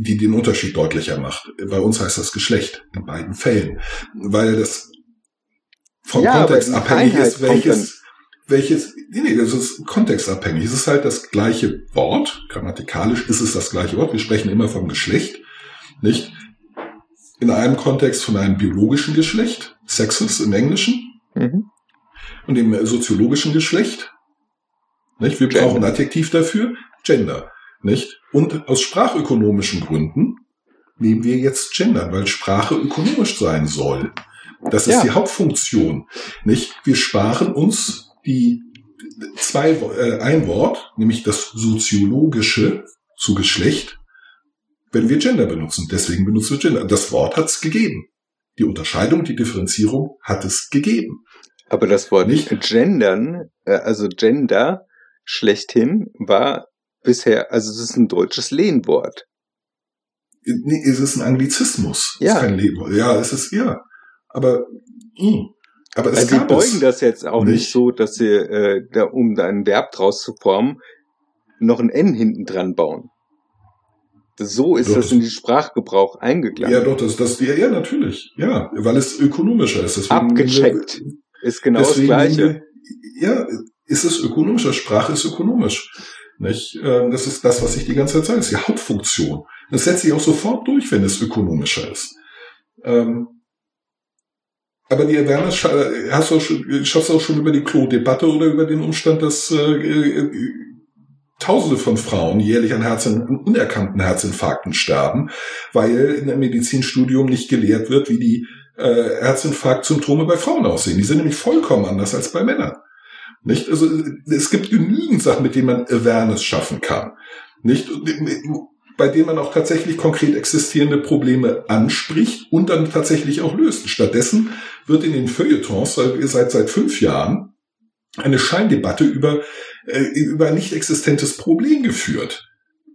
die den Unterschied deutlicher macht. Bei uns heißt das Geschlecht in beiden Fällen, weil das vom ja, Kontext abhängig ist, welches welches nee, nee, das ist kontextabhängig. Es ist halt das gleiche Wort, grammatikalisch ist es das gleiche Wort. Wir sprechen immer vom Geschlecht, nicht? In einem Kontext von einem biologischen Geschlecht, Sexes im Englischen, Mhm. Und im soziologischen Geschlecht, nicht? Wir Gender. brauchen ein Adjektiv dafür, Gender, nicht? Und aus sprachökonomischen Gründen nehmen wir jetzt Gender, weil Sprache ökonomisch sein soll. Das ist ja. die Hauptfunktion, nicht? Wir sparen uns die zwei, äh, ein Wort, nämlich das soziologische zu Geschlecht, wenn wir Gender benutzen. Deswegen benutzen wir Gender. Das Wort hat es gegeben. Die Unterscheidung, die Differenzierung hat es gegeben.
Aber das Wort nicht gendern, äh, also Gender schlechthin, war bisher, also es ist ein deutsches Lehnwort.
Nee, es ist ein Anglizismus.
Ja.
Es ist kein Lehnwort. Ja, es ist, ja. Aber, mh. Hm. aber es
also sie beugen das jetzt auch nicht, nicht so, dass sie, äh, da, um da ein Verb draus zu formen, noch ein N hinten dran bauen. So ist doch, das in die Sprachgebrauch eingegangen.
Ja, doch, das, das, ja, ja, natürlich. Ja, weil es ökonomischer ist.
Deswegen, Abgecheckt. Ist genau das Gleiche.
Ja, ist es ökonomischer. Sprache ist ökonomisch. Nicht? Ähm, das ist das, was ich die ganze Zeit sage. Das ist die Hauptfunktion. Das setzt sich auch sofort durch, wenn es ökonomischer ist. Ähm, aber die Awareness hast du auch schon, schaffst du auch schon über die Klo-Debatte oder über den Umstand, dass äh, äh, Tausende von Frauen jährlich an, Herzen, an unerkannten Herzinfarkten sterben, weil in einem Medizinstudium nicht gelehrt wird, wie die äh, Herzinfarktsymptome bei Frauen aussehen. Die sind nämlich vollkommen anders als bei Männern. Nicht? Also es gibt genügend Sachen, mit denen man Awareness schaffen kann. Nicht? Bei denen man auch tatsächlich konkret existierende Probleme anspricht und dann tatsächlich auch löst. Stattdessen wird in den Feuilletons seit, seit, seit fünf Jahren eine Scheindebatte über, äh, über ein nicht existentes Problem geführt.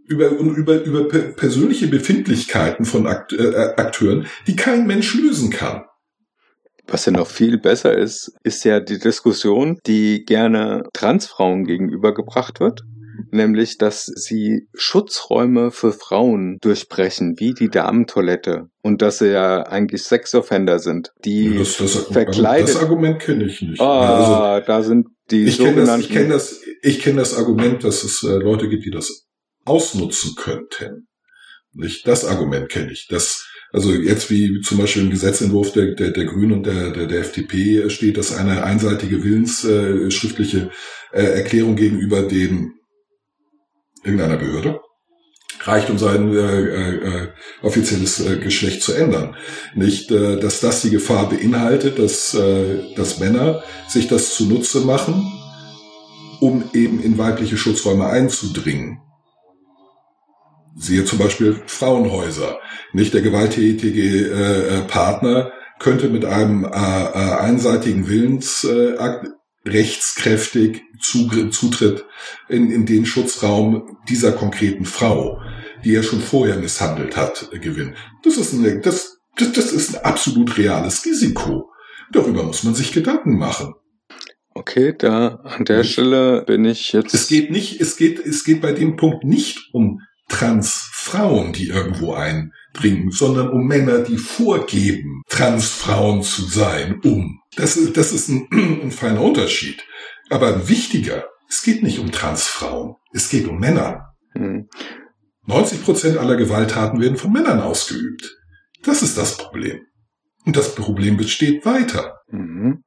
Über, über, über pe- persönliche Befindlichkeiten von Akt, äh, Akteuren, die kein Mensch lösen kann.
Was ja noch viel besser ist, ist ja die Diskussion, die gerne Transfrauen gegenübergebracht wird. Nämlich, dass sie Schutzräume für Frauen durchbrechen, wie die Damentoilette. Und dass sie ja eigentlich Sexoffender sind, die
das, das,
verkleidet.
das Argument kenne ich nicht. Also,
Ah, da sind die
ich kenne das,
sogenannten.
ich kenne das, ich kenne das Argument, dass es äh, Leute gibt, die das ausnutzen könnten. Nicht das Argument kenne ich. Das, also jetzt wie zum Beispiel im Gesetzentwurf der, der, der Grünen und der, der, der FDP steht, dass eine einseitige willensschriftliche äh, äh, Erklärung gegenüber dem irgendeiner Behörde reicht, um sein äh, äh, offizielles äh, Geschlecht zu ändern. Nicht, äh, dass das die Gefahr beinhaltet, dass, äh, dass Männer sich das zunutze machen, um eben in weibliche Schutzräume einzudringen. Siehe zum Beispiel Frauenhäuser. Nicht der gewalttätige äh, äh, Partner könnte mit einem äh, äh, einseitigen Willensakt rechtskräftig Zutritt in, in den Schutzraum dieser konkreten Frau, die er schon vorher misshandelt hat, äh, gewinnen. Das ist, ein, das, das, das ist ein absolut reales Risiko. Darüber muss man sich Gedanken machen.
Okay, da an der Stelle bin ich jetzt.
Es geht nicht, es geht, es geht bei dem Punkt nicht um Transfrauen, die irgendwo eindringen, sondern um Männer, die vorgeben, Transfrauen zu sein, um. Das ist, das ist ein, ein feiner Unterschied. Aber wichtiger, es geht nicht um Transfrauen, es geht um Männer.
Hm.
90 Prozent aller Gewalttaten werden von Männern ausgeübt. Das ist das Problem. Und das Problem besteht weiter.
Mhm.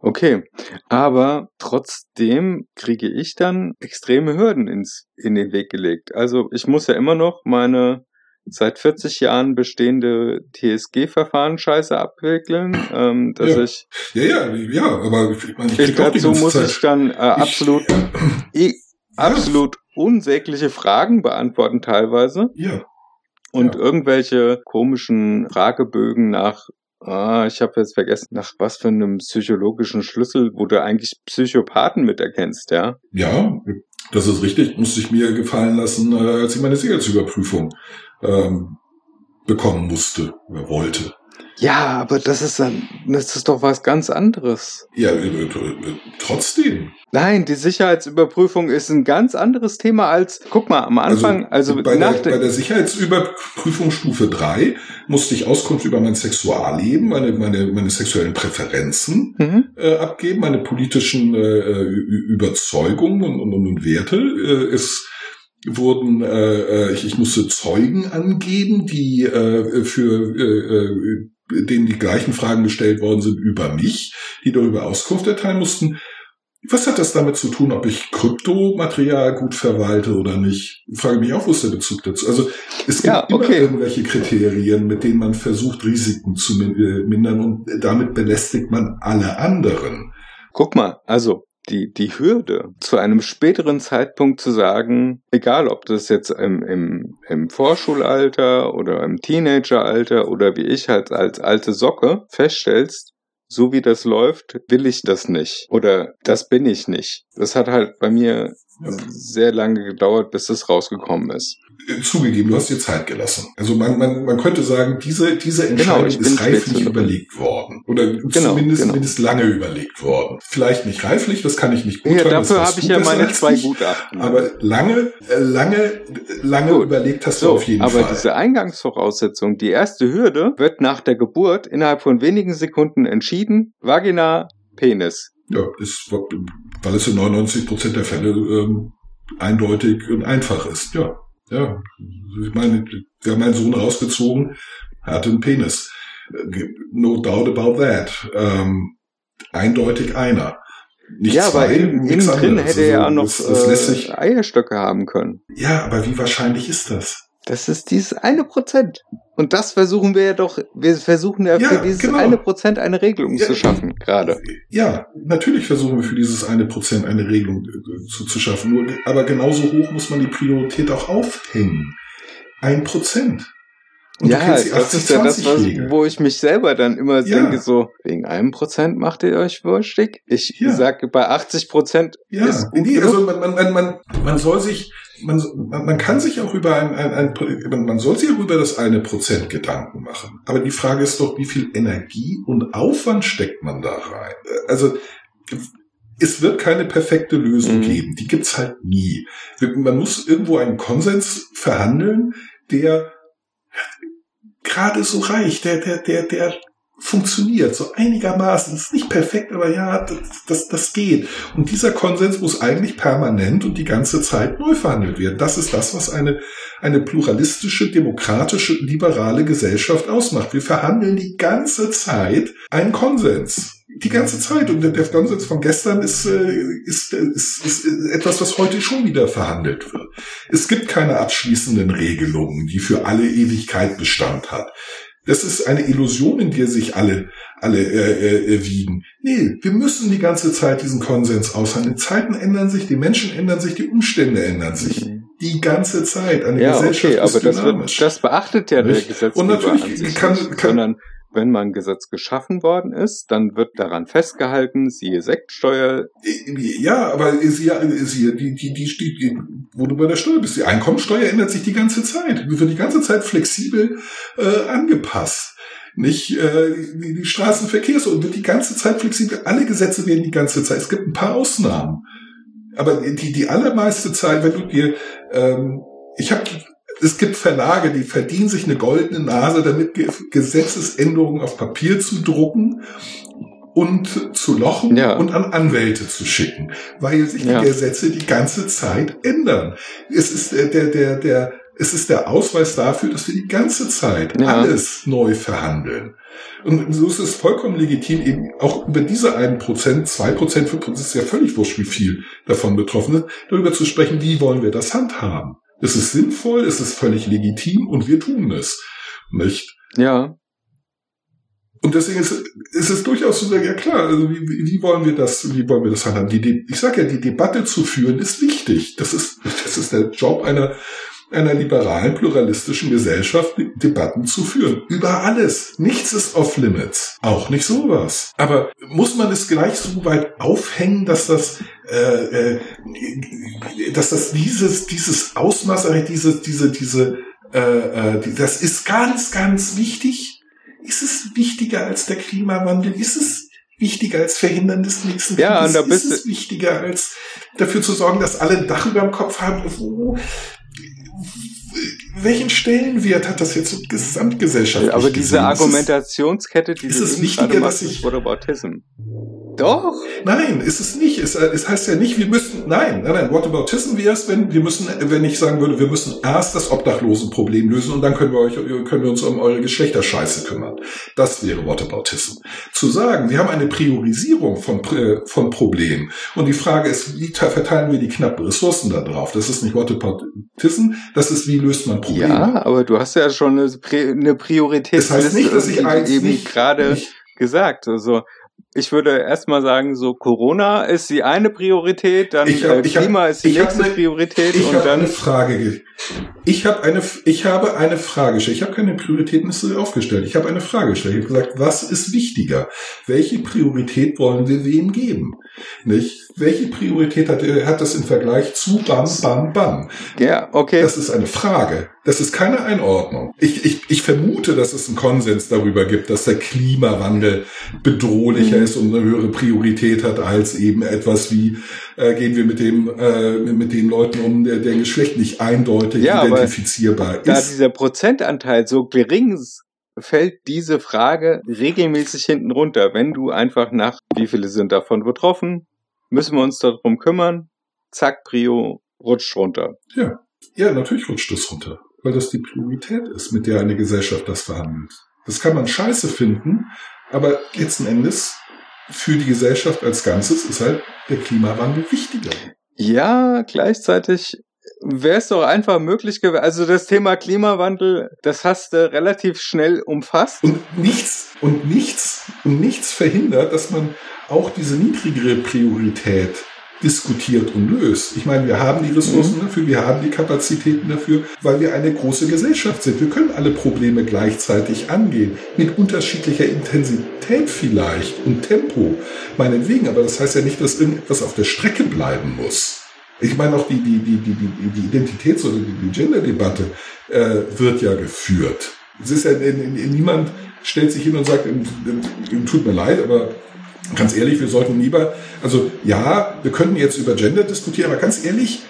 Okay, aber trotzdem kriege ich dann extreme Hürden ins, in den Weg gelegt. Also ich muss ja immer noch meine seit 40 Jahren bestehende TSG-Verfahren scheiße abwickeln, ähm, dass
Ja.
ich,
Ja, ja, ja, aber ich meine, ich
ich dazu muss
Zeit-
ich dann äh, absolut, i- absolut unsägliche Fragen beantworten teilweise
Ja,
und
Ja.
irgendwelche komischen Fragebögen nach, ah, ich habe jetzt vergessen, nach was für einem psychologischen Schlüssel, wo du eigentlich Psychopathen miterkennst, ja.
ja, das ist richtig. Musste ich mir gefallen lassen, äh, als ich meine Sicherheitsüberprüfung ähm, bekommen musste oder wollte.
Ja, aber das ist dann, das ist doch was ganz anderes.
Ja, äh, äh, trotzdem.
Nein, die Sicherheitsüberprüfung ist ein ganz anderes Thema als, guck mal, am Anfang, also,
bei,
nach
der, bei
der,
Sicherheitsüberprüfung Stufe 3 musste ich Auskunft über mein Sexualleben, meine, meine, meine sexuellen Präferenzen
mhm.
äh, abgeben, meine politischen äh, Überzeugungen und, und, und Werte. Äh, es wurden, äh, äh, ich, ich musste Zeugen angeben, die äh, für äh, denen die gleichen Fragen gestellt worden sind über mich, die darüber Auskunft erteilen mussten. Was hat das damit zu tun, ob ich Kryptomaterial gut verwalte oder nicht? Ich frage mich auch, wo ist der Bezug dazu? Also es gibt
Ja,
immer
okay.
irgendwelche Kriterien, mit denen man versucht, Risiken zu äh, mindern und damit belästigt man alle anderen.
guck mal, also, die, die Hürde, zu einem späteren Zeitpunkt zu sagen, egal ob das jetzt im, im, im Vorschulalter oder im Teenageralter oder wie ich halt als alte Socke feststellst, so wie das läuft, will ich das nicht. Oder das bin ich nicht. Das hat halt bei mir. Sehr lange gedauert, bis das rausgekommen ist.
Äh, Zugegeben, du hast dir Zeit gelassen. Also man, man, man könnte sagen, diese, diese Entscheidung
Genau, ich bin
ist reiflich überlegt worden. Oder
Genau,
zumindest,
genau.
zumindest lange überlegt worden. Vielleicht nicht reiflich, das kann ich nicht
Ja,
beurteilen. das
dafür habe ich
du
ja meine zwei
ich.
Gutachten.
Aber lange, äh, lange, lange
Gut.
überlegt hast du
So,
auf jeden
aber
Fall.
diese Eingangsvoraussetzung, die erste Hürde, wird nach der Geburt innerhalb von wenigen Sekunden entschieden. Vagina, Penis.
Ja, ist, weil es in 99 Prozent der Fälle ähm, eindeutig und einfach ist. Ja, ja. Ich meine, wir haben meinen Sohn rausgezogen, er hatte einen Penis. No doubt about that. Ähm, eindeutig einer. Nicht
ja,
zwei,
aber
nichts
innen drin
anderes.
hätte er ja
Also
noch
das, das lässt
äh, Eierstöcke haben können.
ja, aber wie wahrscheinlich ist das?
Das ist dieses eine Prozent. Und das versuchen wir ja doch, wir versuchen ja,
Ja,
für dieses
genau.
eine Prozent eine Regelung
Ja,
zu schaffen, gerade.
Ja, natürlich versuchen wir für dieses eine Prozent eine Regelung äh, zu, zu schaffen. Nur, aber genauso hoch muss man die Priorität auch aufhängen. Ein Prozent. Und
Ja, das ist ja das, was,
80-20-Regel.
wo ich mich selber dann immer
Ja.
denke, so, wegen einem Prozent macht ihr euch wurstig. Ich
Ja.
sage, bei 80 Prozent
Ja,
ist gut
nee,
genug.
also man, man, man, man soll sich, man, man kann sich auch über ein, ein, ein man- man soll sich auch über das eine Prozent Gedanken machen. Aber die Frage ist doch, wie viel Energie und Aufwand steckt man da rein? Also es wird keine perfekte Lösung
Mhm.
geben. Die gibt's halt nie. Man muss irgendwo einen Konsens verhandeln, der gerade so reicht, der, der, der, der funktioniert, so einigermaßen. Ist nicht perfekt, aber ja, das, das, das geht. Und dieser Konsens muss eigentlich permanent und die ganze Zeit neu verhandelt werden. Das ist das, was eine, eine pluralistische, demokratische, liberale Gesellschaft ausmacht. Wir verhandeln die ganze Zeit einen Konsens. Die ganze Zeit. Und der, der Konsens von gestern ist, äh, ist, ist, ist, ist etwas, was heute schon wieder verhandelt wird. Es gibt keine abschließenden Regelungen, die für alle Ewigkeit Bestand hat. Das ist eine Illusion, in der sich alle, alle äh, äh, wiegen. Nee, wir müssen die ganze Zeit diesen Konsens aushandeln. Die Zeiten ändern sich, die Menschen ändern sich, die Umstände ändern sich. Die ganze Zeit. Eine
Ja,
Gesellschaft
okay,
ist
aber das,
dynamisch.
wird, das beachtet ja der
Nicht?
Gesetzgeber
Und natürlich
an sich
kann- kann-
sondern wenn mal ein Gesetz geschaffen worden ist, dann wird daran festgehalten, siehe Sektsteuer,
Ja, aber sie, sie, die, die, die, die, die, wo du bei der Steuer bist, die Einkommensteuer ändert sich die ganze Zeit. Die wird die ganze Zeit flexibel äh, angepasst. Nicht äh, die, die Straßenverkehrs und wird die ganze Zeit flexibel. Alle Gesetze werden die ganze Zeit. Es gibt ein paar Ausnahmen, aber die die allermeiste Zeit, wenn du dir, ähm, ich habe es gibt Verlage, die verdienen sich eine goldene Nase, damit Ge- Gesetzesänderungen auf Papier zu drucken und zu lochen
Ja.
und an Anwälte zu schicken, weil sich die
Ja.
Gesetze die ganze Zeit ändern. Es ist äh, der, der, der, es ist der Ausweis dafür, dass wir die ganze Zeit
Ja.
alles neu verhandeln. Und so ist es vollkommen legitim, eben auch über diese einen Prozent, zwei Prozent, fünf Prozent, ist ja völlig wurscht, wie viel davon betroffen ist, darüber zu sprechen, wie wollen wir das handhaben. Es ist sinnvoll, es ist völlig legitim und wir tun es. Nicht?
ja,
Und deswegen ist, ist es durchaus zu sagen, ja klar, also wie, wie wie wollen wir das, wie wollen wir das handhaben? Die, De- ich sage ja, die Debatte zu führen ist wichtig. Das ist, das ist der Job einer, einer liberalen, pluralistischen Gesellschaft, Debatten zu führen. Über alles. Nichts ist off limits. Auch nicht sowas. Aber muss man es gleich so weit aufhängen, dass das, äh, äh, dass das dieses, dieses Ausmaß, äh, diese, diese, diese, äh, äh, das ist ganz, ganz wichtig. Ist es wichtiger als der Klimawandel? Ist es wichtiger als Verhindern des nächsten
Ja, und da
Ist
bist
es wichtiger als dafür zu sorgen, dass alle ein Dach über dem Kopf haben? Wo, welchen Stellenwert hat das jetzt so gesamtgesellschaftlich
aber diese
gesehen?
Argumentationskette, die
ist es wichtiger, dass ich-
Whataboutism. Doch.
Nein, ist es nicht. Es, es heißt ja nicht, wir müssen, nein, nein, nein, whataboutism wäre es, wenn wir müssen, wenn ich sagen würde, wir müssen erst das Obdachlosenproblem lösen und dann können wir euch, können wir uns um eure Geschlechterscheiße kümmern. Das wäre whataboutism. Zu sagen, wir haben eine Priorisierung von, äh, von Problemen und die Frage ist, wie te- verteilen wir die knappen Ressourcen da drauf? Das ist nicht whataboutism, das ist, wie löst man Probleme?
Ja, aber du hast ja schon eine, eine Priorität
das heißt nicht, dass ich eins
eben
nicht,
gerade
nicht
gesagt. Also ich würde erstmal sagen, so Corona ist die eine Priorität, dann
Ich hab-
äh,
ich hab-
Klima ist die nächste
ne-
Priorität
Ich
und dann
eine Frage. ge- Ich habe eine, ich habe eine Frage gestellt. Ich habe keine Prioritätenliste aufgestellt. Ich habe eine Frage gestellt. Ich habe gesagt, was ist wichtiger? Welche Priorität wollen wir wem geben? Nicht? Welche Priorität hat, hat das im Vergleich zu Bam, Bam, Bam?
ja, okay.
Das ist eine Frage. Das ist keine Einordnung. Ich, ich, ich vermute, dass es einen Konsens darüber gibt, dass der Klimawandel bedrohlicher
Mhm.
ist und eine höhere Priorität hat als eben etwas wie äh, gehen wir mit dem äh, mit den Leuten um, der, der geschlechtlich eindeutig
Ja, aber
identifizierbar
da
ist.
dieser Prozentanteil so gering ist, fällt diese Frage regelmäßig hinten runter. Wenn du einfach nach, wie viele sind davon betroffen, müssen wir uns darum kümmern, zack, Prio rutscht runter.
Ja, natürlich rutscht das runter, weil das die Priorität ist, mit der eine Gesellschaft das verhandelt. Das kann man scheiße finden, aber letzten Endes für die Gesellschaft als Ganzes ist halt der Klimawandel wichtiger.
Ja, gleichzeitig wäre es doch einfach möglich gewesen. Also das Thema Klimawandel, das hast du relativ schnell umfasst.
Und nichts, und nichts, und nichts verhindert, dass man auch diese niedrigere Priorität diskutiert und löst. Ich meine, wir haben die Ressourcen mhm. dafür, wir haben die Kapazitäten dafür, weil wir eine große Gesellschaft sind. Wir können alle Probleme gleichzeitig angehen, mit unterschiedlicher Intensität vielleicht und Tempo, meinetwegen. Aber das heißt ja nicht, dass irgendetwas auf der Strecke bleiben muss. Ich meine auch die, die, die, die, die Identitäts- oder die Gender-Debatte äh, wird ja geführt. Es ist ja niemand stellt sich hin und sagt, tut mir leid, aber ganz ehrlich, wir sollten lieber, also ja, wir könnten jetzt über Gender diskutieren, aber ganz ehrlich,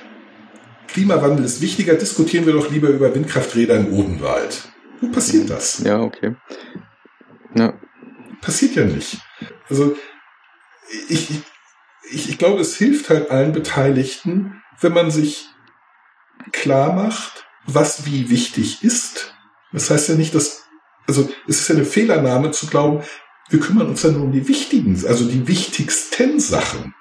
Klimawandel ist wichtiger, diskutieren wir doch lieber über Windkrafträder im Odenwald. Wo passiert das?
Ja, okay. Ja.
Passiert ja nicht. Also ich, ich, ich glaube, es hilft halt allen Beteiligten, wenn man sich klar macht, was wie wichtig ist. Das heißt ja nicht, dass, also es ist ja eine Fehlernahme zu glauben, wir kümmern uns ja nur um die wichtigen, also die wichtigsten Sachen.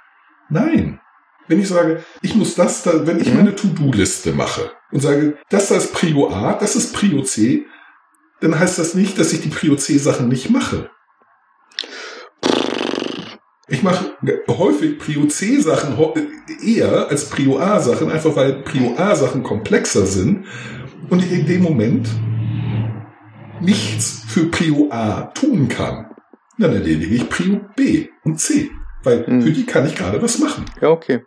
Nein. Wenn ich sage, ich muss das da, wenn ich mhm. meine To-Do-Liste mache und sage, das ist Prio A, das ist Prio C, dann heißt das nicht, dass ich die Prio C-Sachen nicht mache. Ich mache häufig Prio C-Sachen eher als Prio A-Sachen, einfach weil Prio A-Sachen komplexer sind und ich in dem Moment nichts für Prio A tun kann. Dann erledige ich Prio B und C, weil hm. für die kann ich gerade was machen.
Ja, okay.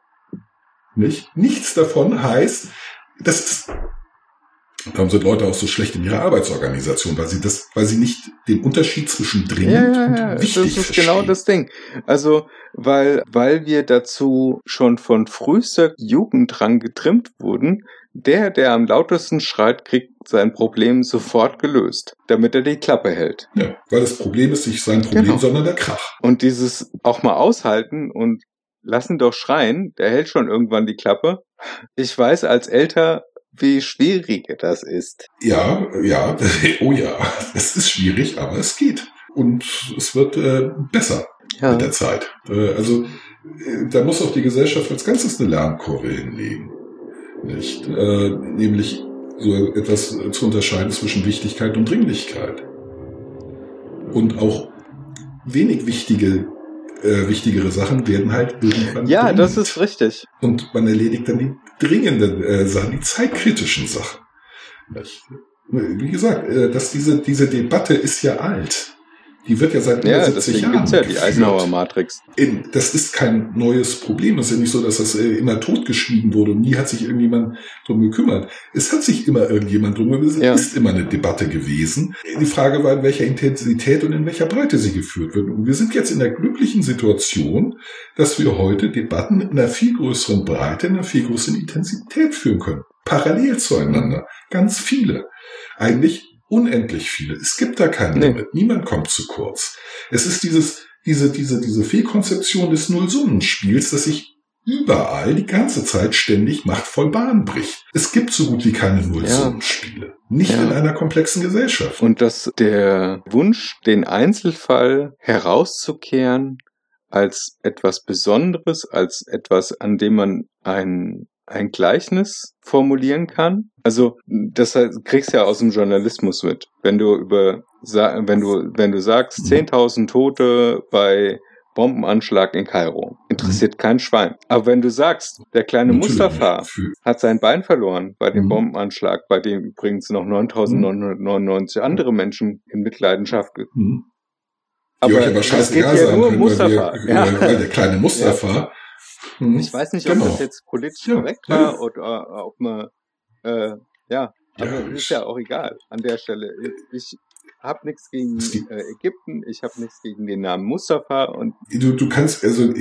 Nicht? Nichts davon heißt, das ist Darum sind Leute auch so schlecht in ihrer Arbeitsorganisation, weil sie das, weil sie nicht den Unterschied zwischen dringend ja, ja, ja. und wichtig Das ist genau
verstehen. genau das Ding. Also, weil, weil wir dazu schon von frühester Jugend dran getrimmt wurden, der, der am lautesten schreit, kriegt sein Problem sofort gelöst, damit er die Klappe hält.
Ja, weil das Problem ist nicht sein Problem, genau. sondern der Krach.
Und dieses auch mal aushalten und lassen doch schreien, der hält schon irgendwann die Klappe. Ich weiß als älter, wie schwierig das ist.
Ja, ja, oh ja, es ist schwierig, aber es geht. Und es wird äh, besser ja. mit der Zeit. Äh, also äh, da muss auch die Gesellschaft als Ganzes eine Lernkurve hinlegen. Nicht? Äh, nämlich so etwas zu unterscheiden zwischen Wichtigkeit und Dringlichkeit. Und auch wenig wichtige äh, wichtigere Sachen werden halt
irgendwann. Ja, dringend. das ist richtig.
Und man erledigt dann die dringenden äh, Sachen, die zeitkritischen Sachen. Wie gesagt, äh, dass diese, diese Debatte ist ja alt. Die wird ja seit
ja, 70 Jahren. Gibt's ja die Eisenhower Matrix.
Das ist kein neues Problem. Es ist ja nicht so, dass das äh, immer totgeschwiegen wurde und nie hat sich irgendjemand drum gekümmert. Es hat sich immer irgendjemand drum gekümmert. Es ja. ist immer eine Debatte gewesen. Die Frage war, in welcher Intensität und in welcher Breite sie geführt wird. Und wir sind jetzt in der glücklichen Situation, dass wir heute Debatten in einer viel größeren Breite, in einer viel größeren Intensität führen können. Parallel zueinander. Ganz viele. Eigentlich unendlich viele. Es gibt da kein nee. Limit. Niemand kommt zu kurz. Es ist dieses, diese, diese, diese Fehlkonzeption des Nullsummenspiels, dass sich überall die ganze Zeit ständig machtvoll Bahn bricht. Es gibt so gut wie keine Nullsummenspiele. Ja. Nicht ja. in einer komplexen Gesellschaft.
Und dass der Wunsch, den Einzelfall herauszukehren als etwas Besonderes, als etwas, an dem man ein ein Gleichnis formulieren kann. Also das kriegst du ja aus dem Journalismus mit. Wenn du über wenn du wenn du sagst 10.000 mhm. Tote bei Bombenanschlag in Kairo. Interessiert mhm. kein Schwein. Aber wenn du sagst, der kleine Natürlich Mustafa hat sein Bein verloren bei dem mhm. Bombenanschlag, bei dem übrigens noch 9.999 andere Menschen in Mitleidenschaft
mhm. Aber es geht ja nur Mustafa. Wir, ja. der kleine Mustafa
Mhm. Ich weiß nicht, ob genau. das jetzt politisch ja, korrekt war ja. oder ob man, äh, ja, aber ja, ist ja auch egal an der Stelle. Ich habe nichts gegen äh, Ägypten, ich habe nichts gegen den Namen Mustafa und
du, du kannst also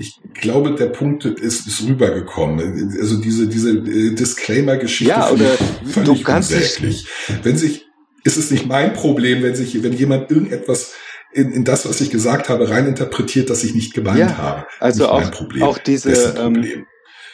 ich glaube, der Punkt ist, ist rübergekommen. Also diese diese äh, Disclaimer-Geschichte
ja, oder
völlig du kannst unsäglich. Wenn sich ist es nicht mein Problem, wenn sich wenn jemand irgendetwas in, in das, was ich gesagt habe, reininterpretiert, dass ich nicht gemeint ja, habe.
Also auch, auch diese, ähm,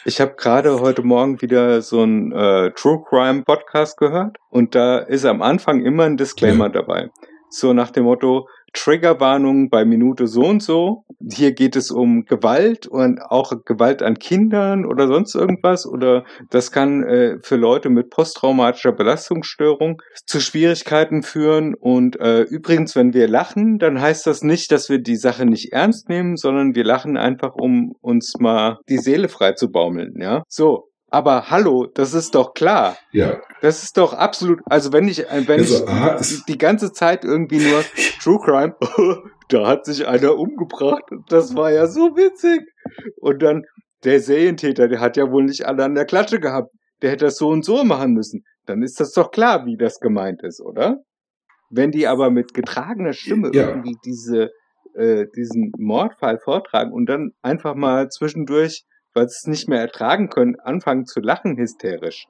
Ich habe gerade heute Morgen wieder so ein äh, True Crime Podcast gehört und da ist am Anfang immer ein Disclaimer
Ja.
dabei. So nach dem Motto, Triggerwarnung bei Minute so und so. Hier geht es um Gewalt und auch Gewalt an Kindern oder sonst irgendwas. Oder das kann äh, für Leute mit posttraumatischer Belastungsstörung zu Schwierigkeiten führen. Und äh, übrigens, wenn wir lachen, dann heißt das nicht, dass wir die Sache nicht ernst nehmen, sondern wir lachen einfach, um uns mal die Seele frei zu baumeln. Ja, so. Aber hallo, das ist doch klar.
Ja,
Das ist doch absolut, also wenn ich, äh, wenn
Also,
ich
A, es-
die ganze Zeit irgendwie nur True Crime, da hat sich einer umgebracht, das war ja so witzig. Und dann der Serientäter, der hat ja wohl nicht alle an der Klatsche gehabt, der hätte das so und so machen müssen. Dann ist das doch klar, wie das gemeint ist, oder? Wenn die aber mit getragener Stimme
Ja.
irgendwie diese, äh, diesen Mordfall vortragen und dann einfach mal zwischendurch, weil sie es nicht mehr ertragen können, anfangen zu lachen hysterisch.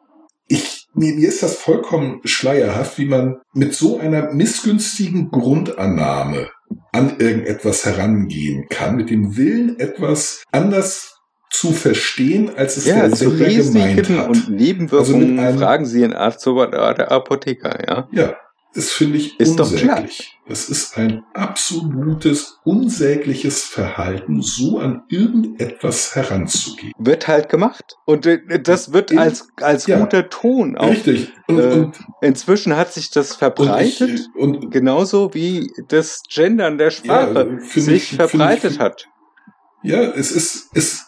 ich, mir, mir ist das vollkommen schleierhaft, wie man mit so einer missgünstigen Grundannahme an irgendetwas herangehen kann, mit dem Willen, etwas anders zu verstehen, als es
Ja,
der Sender gemeint
Risiken
hat.
und Nebenwirkungen
Also
fragen Sie einen Arzt oder der Apotheker, ja.
Ja, das finde ich
Ist
unsäglich. Das ist ein absolutes, unsägliches Verhalten, so an irgendetwas heranzugehen.
Wird halt gemacht. Und das wird
In-
als, als
ja.
guter Ton auch.
Richtig. Und,
äh,
und,
Inzwischen hat sich das
und,
verbreitet,
ich, und
genauso wie das Gendern der Sprache
Ja,
sich
ich-
verbreitet
ich-
hat.
Ja, es ist, es,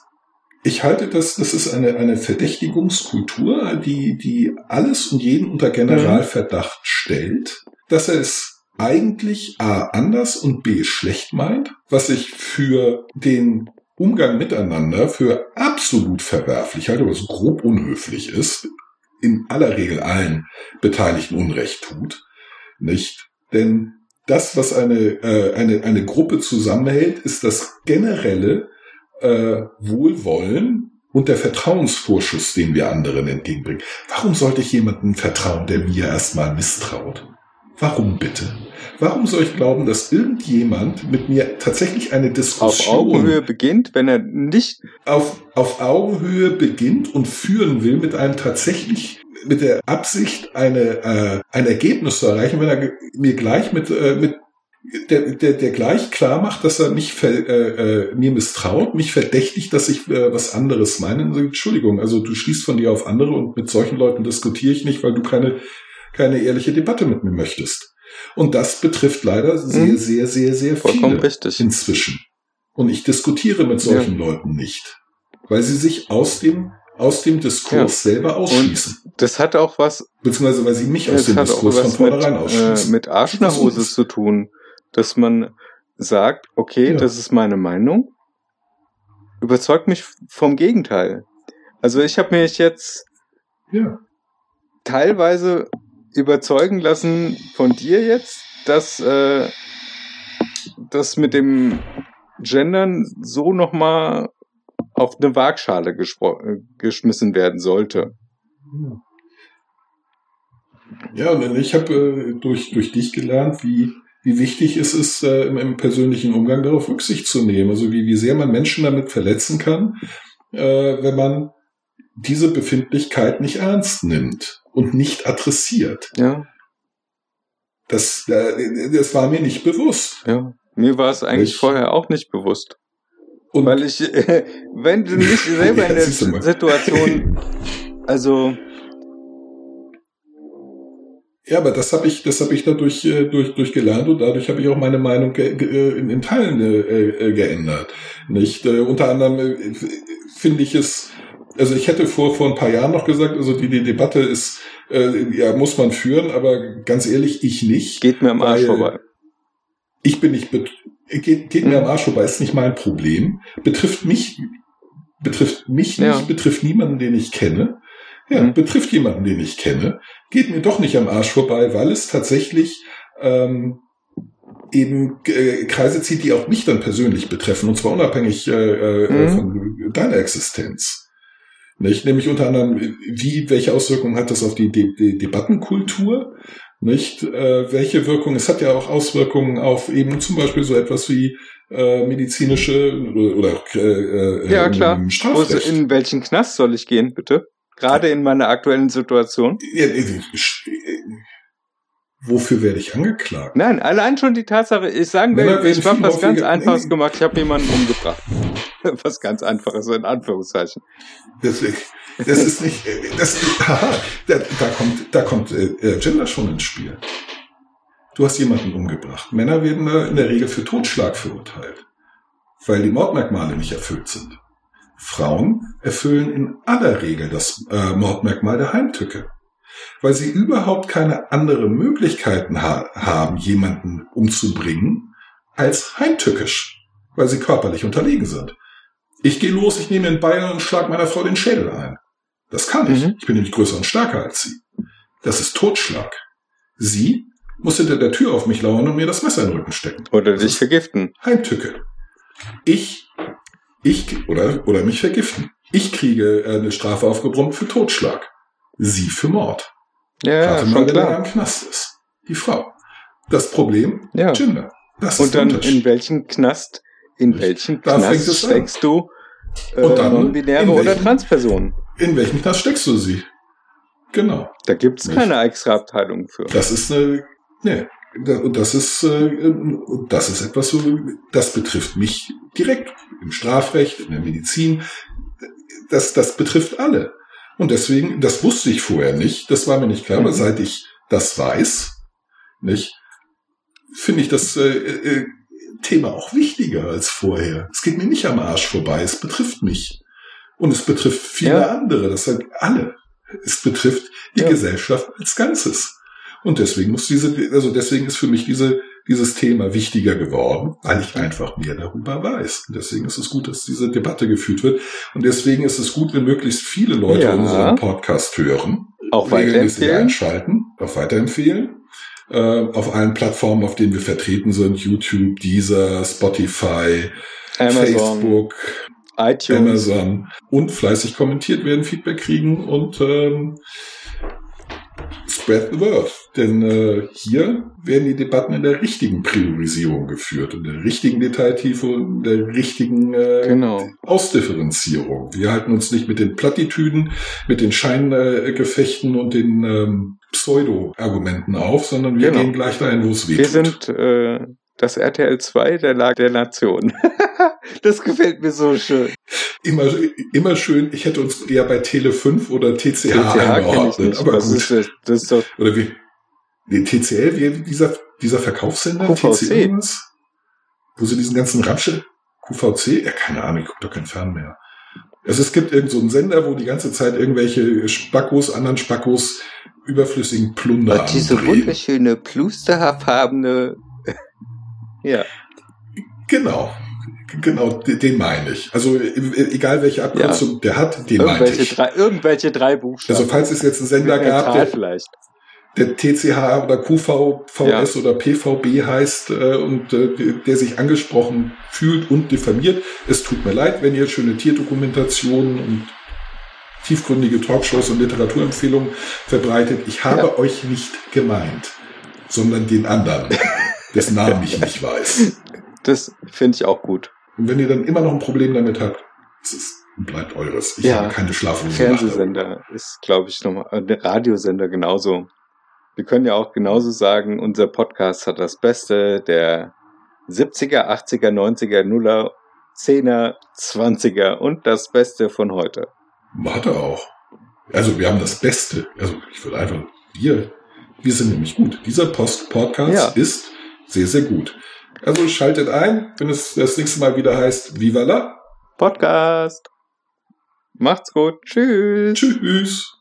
ich halte das, das ist eine, eine Verdächtigungskultur, die, die alles und jeden unter Generalverdacht stellt, dass er es eigentlich A anders und B schlecht meint, was ich für den Umgang miteinander für absolut verwerflich halte, was grob unhöflich ist, in aller Regel allen Beteiligten Unrecht tut, nicht? Denn das, was eine, äh, eine, eine Gruppe zusammenhält, ist das generelle äh, Wohlwollen und der Vertrauensvorschuss, den wir anderen entgegenbringen. Warum sollte ich jemandem vertrauen, der mir erstmal misstraut? Warum bitte? Warum soll ich glauben, dass irgendjemand mit mir tatsächlich eine
Auf
Diskussion
Augenhöhe beginnt, wenn er nicht
auf, auf Augenhöhe beginnt und führen will mit einem tatsächlich mit der Absicht, eine, äh, ein Ergebnis zu erreichen, wenn er mir gleich mit, äh, mit der, der, der gleich klar macht, dass er mich ver, äh, äh, mir misstraut, mich verdächtigt, dass ich äh, was anderes meine. Und sagt, Entschuldigung, also du schließt von dir auf andere und mit solchen Leuten diskutiere ich nicht, weil du keine, keine ehrliche Debatte mit mir möchtest. Und das betrifft leider sehr,
Mhm.
sehr, sehr, sehr
vollkommen
viele
richtig.
inzwischen. Und ich diskutiere mit solchen Leuten nicht, weil sie sich aus dem, aus dem Diskurs selber ausschließen.
Das hat auch was
Beziehungsweise weil sie mich aus dem Diskurs von vornherein
äh,
ausschließen.
mit Arsch nach Hose zu tun, dass man sagt, okay,
Ja.
das ist meine Meinung, überzeugt mich vom Gegenteil. Also ich habe mich jetzt
ja.
teilweise überzeugen lassen von dir jetzt, dass äh, das mit dem Gendern so nochmal auf eine Waagschale äh, geschmissen werden sollte.
Ja, und ich habe äh, durch, durch dich gelernt, wie, wie wichtig es ist, äh, im, im persönlichen Umgang darauf Rücksicht zu nehmen. Also wie, wie sehr man Menschen damit verletzen kann, äh, wenn man diese Befindlichkeit nicht ernst nimmt und nicht adressiert.
Ja,
Das, äh, das war mir nicht bewusst.
ja. Mir war es eigentlich
Ich-
vorher auch nicht bewusst.
Und
Weil ich, wenn du nicht selber
Ja,
in der. Situation, also,
Ja, aber das habe ich, das habe ich dadurch äh, durch, durch gelernt und dadurch habe ich auch meine Meinung äh, in, in Teilen äh, geändert. Nicht unter anderem finde ich es, also ich hätte vor vor ein paar Jahren noch gesagt, also die die Debatte ist ja muss man führen, aber ganz ehrlich ich nicht.
geht mir am Arsch vorbei.
Ich bin nicht geht, geht mir
Mhm.
am Arsch vorbei, ist nicht mein Problem. Betrifft mich, betrifft mich nicht,
Ja.
betrifft niemanden, den ich kenne. Ja,
Mhm.
betrifft jemanden, den ich kenne. Geht mir doch nicht am Arsch vorbei, weil es tatsächlich ähm, eben äh, Kreise zieht, die auch mich dann persönlich betreffen, und zwar unabhängig äh, äh,
Mhm.
von deiner Existenz. Nicht? Nämlich unter anderem, wie, welche Auswirkungen hat das auf die, De De Debattenkultur? Nicht? Äh, welche Wirkung? Es hat ja auch Auswirkungen auf eben zum Beispiel so etwas wie äh, medizinische oder, oder äh, äh,
Ja, klar.
Strafrecht.
in welchen Knast soll ich gehen, bitte? Gerade in meiner aktuellen Situation?
Äh, äh, Wofür werde ich angeklagt?
Nein, allein schon die Tatsache, ich sagen
Männer
will, ich habe was ganz Einfaches gemacht, ich habe jemanden umgebracht. Was ganz Einfaches, in Anführungszeichen.
Das, das ist nicht, äh, das, haha, da, da kommt, da kommt äh, äh, Gender schon ins Spiel. Du hast jemanden umgebracht. Männer werden äh, in der Regel für Totschlag verurteilt, weil die Mordmerkmale nicht erfüllt sind. Frauen erfüllen in aller Regel das äh, Mordmerkmal der Heimtücke, weil sie überhaupt keine andere Möglichkeiten ha haben, jemanden umzubringen, als heimtückisch, weil sie körperlich unterlegen sind. Ich gehe los, ich nehme den Beil und schlag meiner Frau den Schädel ein. Das kann ich.
Mhm.
Ich bin nämlich größer und stärker als sie. Das ist Totschlag. Sie muss hinter der Tür auf mich lauern und mir das Messer in den Rücken stecken.
Oder dich vergiften.
Heimtücke. Ich, ich, oder, oder mich vergiften. Ich kriege eine Strafe aufgebrummt für Totschlag. Sie für Mord.
Ja, ja
mal, da
klar.
im Knast ist. Die Frau. Das Problem,
Ja.
Gender. Das ist
Und dann in welchen Knast, in welchen
Da
Knast
es
steckst du äh,
Und dann
non-binäre
in
oder Transpersonen?
In welchem Knast steckst du sie? Genau.
Da gibt's
Nicht.
keine extra Abteilung für.
Das ist eine, ne, und das ist, äh, das ist etwas, so, das betrifft mich direkt im Strafrecht, in der Medizin. Das, das betrifft alle. Und deswegen, das wusste ich vorher nicht, das war mir nicht klar, aber
Mhm.
seit ich das weiß, nicht, finde ich das äh, äh, Thema auch wichtiger als vorher. Es geht mir nicht am Arsch vorbei, es betrifft mich. Und es betrifft viele
Ja.
andere, das sind alle. Es betrifft die
Ja.
Gesellschaft als Ganzes. Und deswegen muss diese, also deswegen ist für mich diese, dieses Thema wichtiger geworden, weil ich einfach mehr darüber weiß. Und deswegen ist es gut, dass diese Debatte geführt wird. Und deswegen ist es gut, wenn möglichst viele Leute
Ja.
unseren Podcast hören,
Auch weiterempfehlen.
einschalten, auch weiterempfehlen. Äh, auf allen Plattformen, auf denen wir vertreten sind, YouTube, Deezer, Spotify,
Amazon,
Facebook,
iTunes.
Amazon und fleißig kommentiert werden, Feedback kriegen und ähm, spread the word. Denn äh, hier werden die Debatten in der richtigen Priorisierung geführt, in der richtigen Detailtiefe und in der richtigen äh,
Genau.
Ausdifferenzierung. Wir halten uns nicht mit den Plattitüden, mit den Scheingefechten und den ähm, Pseudo-Argumenten auf, sondern wir
Genau.
gehen gleich dahin, wo es weh
Wir sind äh, das RTL 2 der Lage der Nation. das gefällt mir so schön.
Immer, immer schön, ich hätte uns eher bei Tele 5 oder TCH,
TCH
eingeordnet. Aber
Was
gut.
ist das? Das ist doch
Oder wie? Nee, TCL, wie dieser, dieser Verkaufssender?
QVC.
TCL? Wo sie diesen ganzen Ramsche, QVC? Ja, keine Ahnung, ich gucke doch kein Fern mehr. Also es gibt irgend so einen Sender, wo die ganze Zeit irgendwelche Spackos, anderen Spackos überflüssigen Plunder
Und diese
andrehen.
wunderschöne, plusterfarbene. Ja.
Genau. Genau, den meine ich. Also e- egal welche Abkürzung der hat, den meine ich.
drei, irgendwelche drei Buchstaben.
Also falls es jetzt einen Sender gab, der,
vielleicht.
der TCH oder QVVS oder PVB heißt äh, und äh, der sich angesprochen fühlt und diffamiert. Es tut mir leid, wenn ihr schöne Tierdokumentationen und tiefgründige Talkshows und Literaturempfehlungen verbreitet. Ich habe
Ja.
euch nicht gemeint, sondern den anderen, dessen Namen ich nicht weiß.
Das finde ich auch gut.
Und wenn ihr dann immer noch ein Problem damit habt, es ist bleibt eures. Ich
Ja.
habe keine schlaflose Nacht.
Fernsehsender ist, glaube ich, nochmal, äh, der Radiosender genauso. Wir können ja auch genauso sagen, unser Podcast hat das Beste der 70er, 80er, 90er, Nuller, 10er, 20er und das Beste von heute.
Hat er auch. Also wir haben das Beste. Also ich würde einfach, wir, wir sind nämlich gut. Dieser Post Podcast
Ja.
ist sehr, sehr gut. Also schaltet ein, wenn es das nächste Mal wieder heißt Viva la.
Podcast. Macht's gut. Tschüss.
Tschüss.